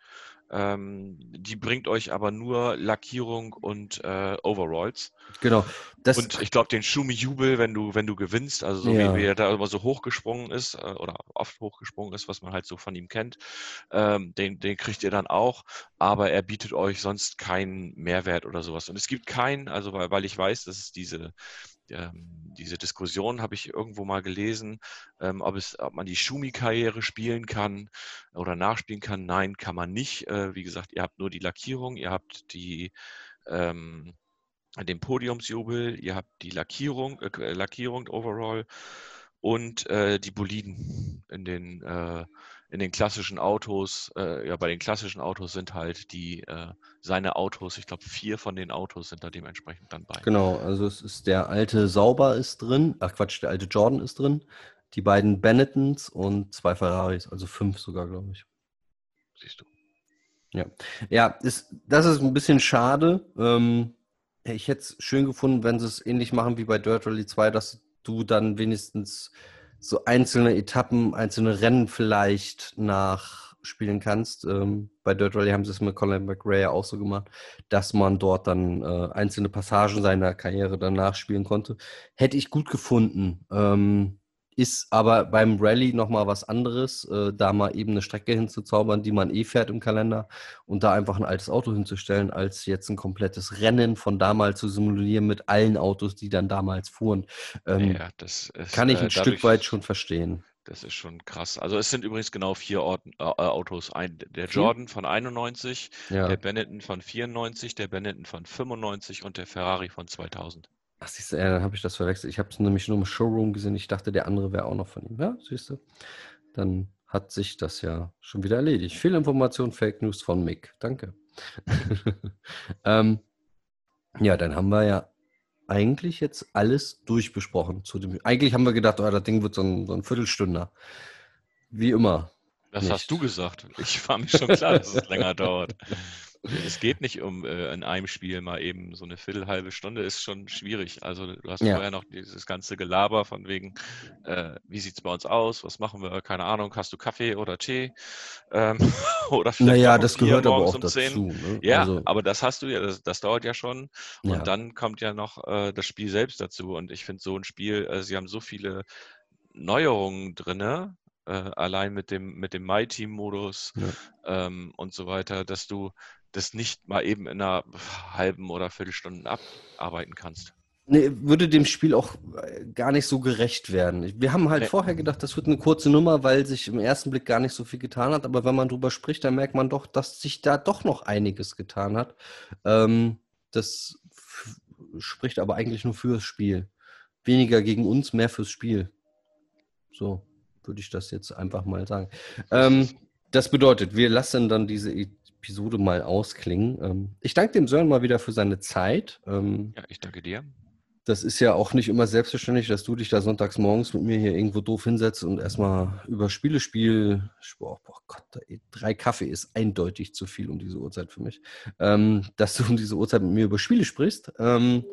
Ja. Ähm, die bringt euch aber nur Lackierung und äh, Overalls. Genau. Das und ich glaube, den Schumi-Jubel, wenn du, wenn du gewinnst, also so ja. wie, wie er da immer so hochgesprungen ist, äh, oder oft hochgesprungen ist, was man halt so von ihm kennt, ähm, den, den kriegt ihr dann auch, aber er bietet euch sonst keinen Mehrwert oder sowas. Und es gibt keinen, also weil, weil ich weiß, dass es diese, ähm, diese Diskussion habe ich irgendwo mal gelesen, ähm, ob, es, ob man die Schumi-Karriere spielen kann oder nachspielen kann. Nein, kann man nicht. Äh, wie gesagt, ihr habt nur die Lackierung, ihr habt die, ähm, den Podiumsjubel, ihr habt die Lackierung, äh, Lackierung overall und äh, die Boliden in den äh, in den klassischen Autos, äh, ja, bei den klassischen Autos sind halt die, äh, seine Autos, ich glaube, vier von den Autos sind da dementsprechend dann bei. Genau, also es ist der alte Sauber ist drin, ach Quatsch, der alte Jordan ist drin, die beiden Benettons und zwei Ferraris, also fünf sogar, glaube ich. Siehst du. Ja, ja ist, das ist ein bisschen schade. Ähm, ich hätte es schön gefunden, wenn sie es ähnlich machen wie bei Dirt Rally 2, dass du dann wenigstens so einzelne Etappen, einzelne Rennen vielleicht nachspielen kannst. Ähm, bei Dirt Rally haben sie es mit Colin McRae auch so gemacht, dass man dort dann äh, einzelne Passagen seiner Karriere dann nachspielen konnte. Hätte ich gut gefunden. Ähm, ist aber beim Rallye nochmal was anderes, äh, da mal eben eine Strecke hinzuzaubern, die man eh fährt im Kalender und da einfach ein altes Auto hinzustellen, als jetzt ein komplettes Rennen von damals zu simulieren mit allen Autos, die dann damals fuhren. Ähm, ja, das ist, kann ich ein äh, Stück weit schon verstehen. Das ist schon krass. Also es sind übrigens genau vier Orten, äh, Autos. Ein, der Jordan von 91, ja. der Benetton von 94, der Benetton von 95 und der Ferrari von 2000. Ach, siehst du, ja, dann habe ich das verwechselt. Ich habe es nämlich nur im Showroom gesehen. Ich dachte, der andere wäre auch noch von ihm. Ja, siehst du. Dann hat sich das ja schon wieder erledigt. Viel Information, Fake News von Mick. Danke. ähm, ja, dann haben wir ja eigentlich jetzt alles durchbesprochen. Zu dem, eigentlich haben wir gedacht, oh, das Ding wird so ein, so ein Viertelstünder. Wie immer. Das nicht. hast du gesagt. Ich war mir schon klar, dass es länger dauert. Es geht nicht um äh, in einem Spiel mal eben so eine Viertel, halbe Stunde, ist schon schwierig. Also du hast ja. vorher noch dieses ganze Gelaber von wegen, äh, wie sieht es bei uns aus, was machen wir, keine Ahnung, hast du Kaffee oder Tee? Ähm, oder vielleicht naja, das gehört aber auch um dazu. Ne? Ja, also, aber das hast du ja, das, das dauert ja schon. Und ja. dann kommt ja noch äh, das Spiel selbst dazu. Und ich finde so ein Spiel, äh, sie haben so viele Neuerungen drin, allein mit dem, mit dem My-Team-Modus ja. ähm, und so weiter, dass du das nicht mal eben in einer halben oder Viertelstunde abarbeiten kannst. Nee, würde dem Spiel auch äh, gar nicht so gerecht werden. Wir haben halt nee. vorher gedacht, das wird eine kurze Nummer, weil sich im ersten Blick gar nicht so viel getan hat. Aber wenn man drüber spricht, dann merkt man doch, dass sich da doch noch einiges getan hat. Ähm, das spricht aber eigentlich nur fürs Spiel. Weniger gegen uns, mehr fürs Spiel. So würde ich das jetzt einfach mal sagen. Ähm, das bedeutet, wir lassen dann diese Episode mal ausklingen. Ähm, ich danke dem Sören mal wieder für seine Zeit. Ähm, ja, ich danke dir. Das ist ja auch nicht immer selbstverständlich, dass du dich da sonntags morgens mit mir hier irgendwo doof hinsetzt und erstmal über Spiele spiel. Boah, boah Gott, drei Kaffee ist eindeutig zu viel um diese Uhrzeit für mich. Ähm, dass du um diese Uhrzeit mit mir über Spiele sprichst. Ähm,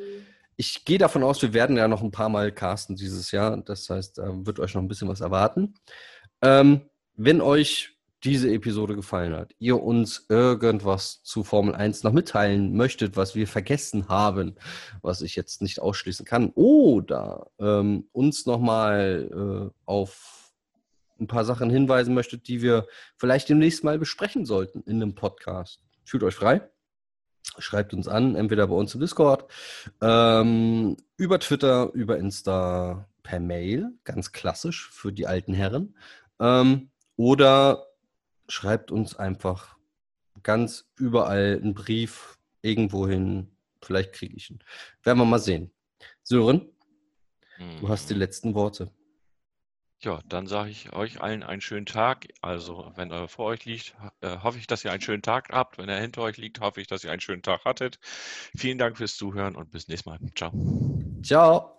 ich gehe davon aus, wir werden ja noch ein paar Mal casten dieses Jahr. Das heißt, äh, wird euch noch ein bisschen was erwarten. Ähm, wenn euch diese Episode gefallen hat, ihr uns irgendwas zu Formel 1 noch mitteilen möchtet, was wir vergessen haben, was ich jetzt nicht ausschließen kann, oder ähm, uns nochmal äh, auf ein paar Sachen hinweisen möchtet, die wir vielleicht demnächst mal besprechen sollten in einem Podcast, fühlt euch frei. Schreibt uns an, entweder bei uns im Discord, ähm, über Twitter, über Insta, per Mail, ganz klassisch für die alten Herren. Ähm, oder schreibt uns einfach ganz überall einen Brief irgendwo hin. Vielleicht kriege ich ihn. Werden wir mal sehen. Sören, hm. du hast die mhm. letzten Worte. Ja, dann sage ich euch allen einen schönen Tag. Also, wenn er vor euch liegt, äh, hoffe ich, dass ihr einen schönen Tag habt. Wenn er hinter euch liegt, hoffe ich, dass ihr einen schönen Tag hattet. Vielen Dank fürs Zuhören und bis nächstes Mal. Ciao. Ciao.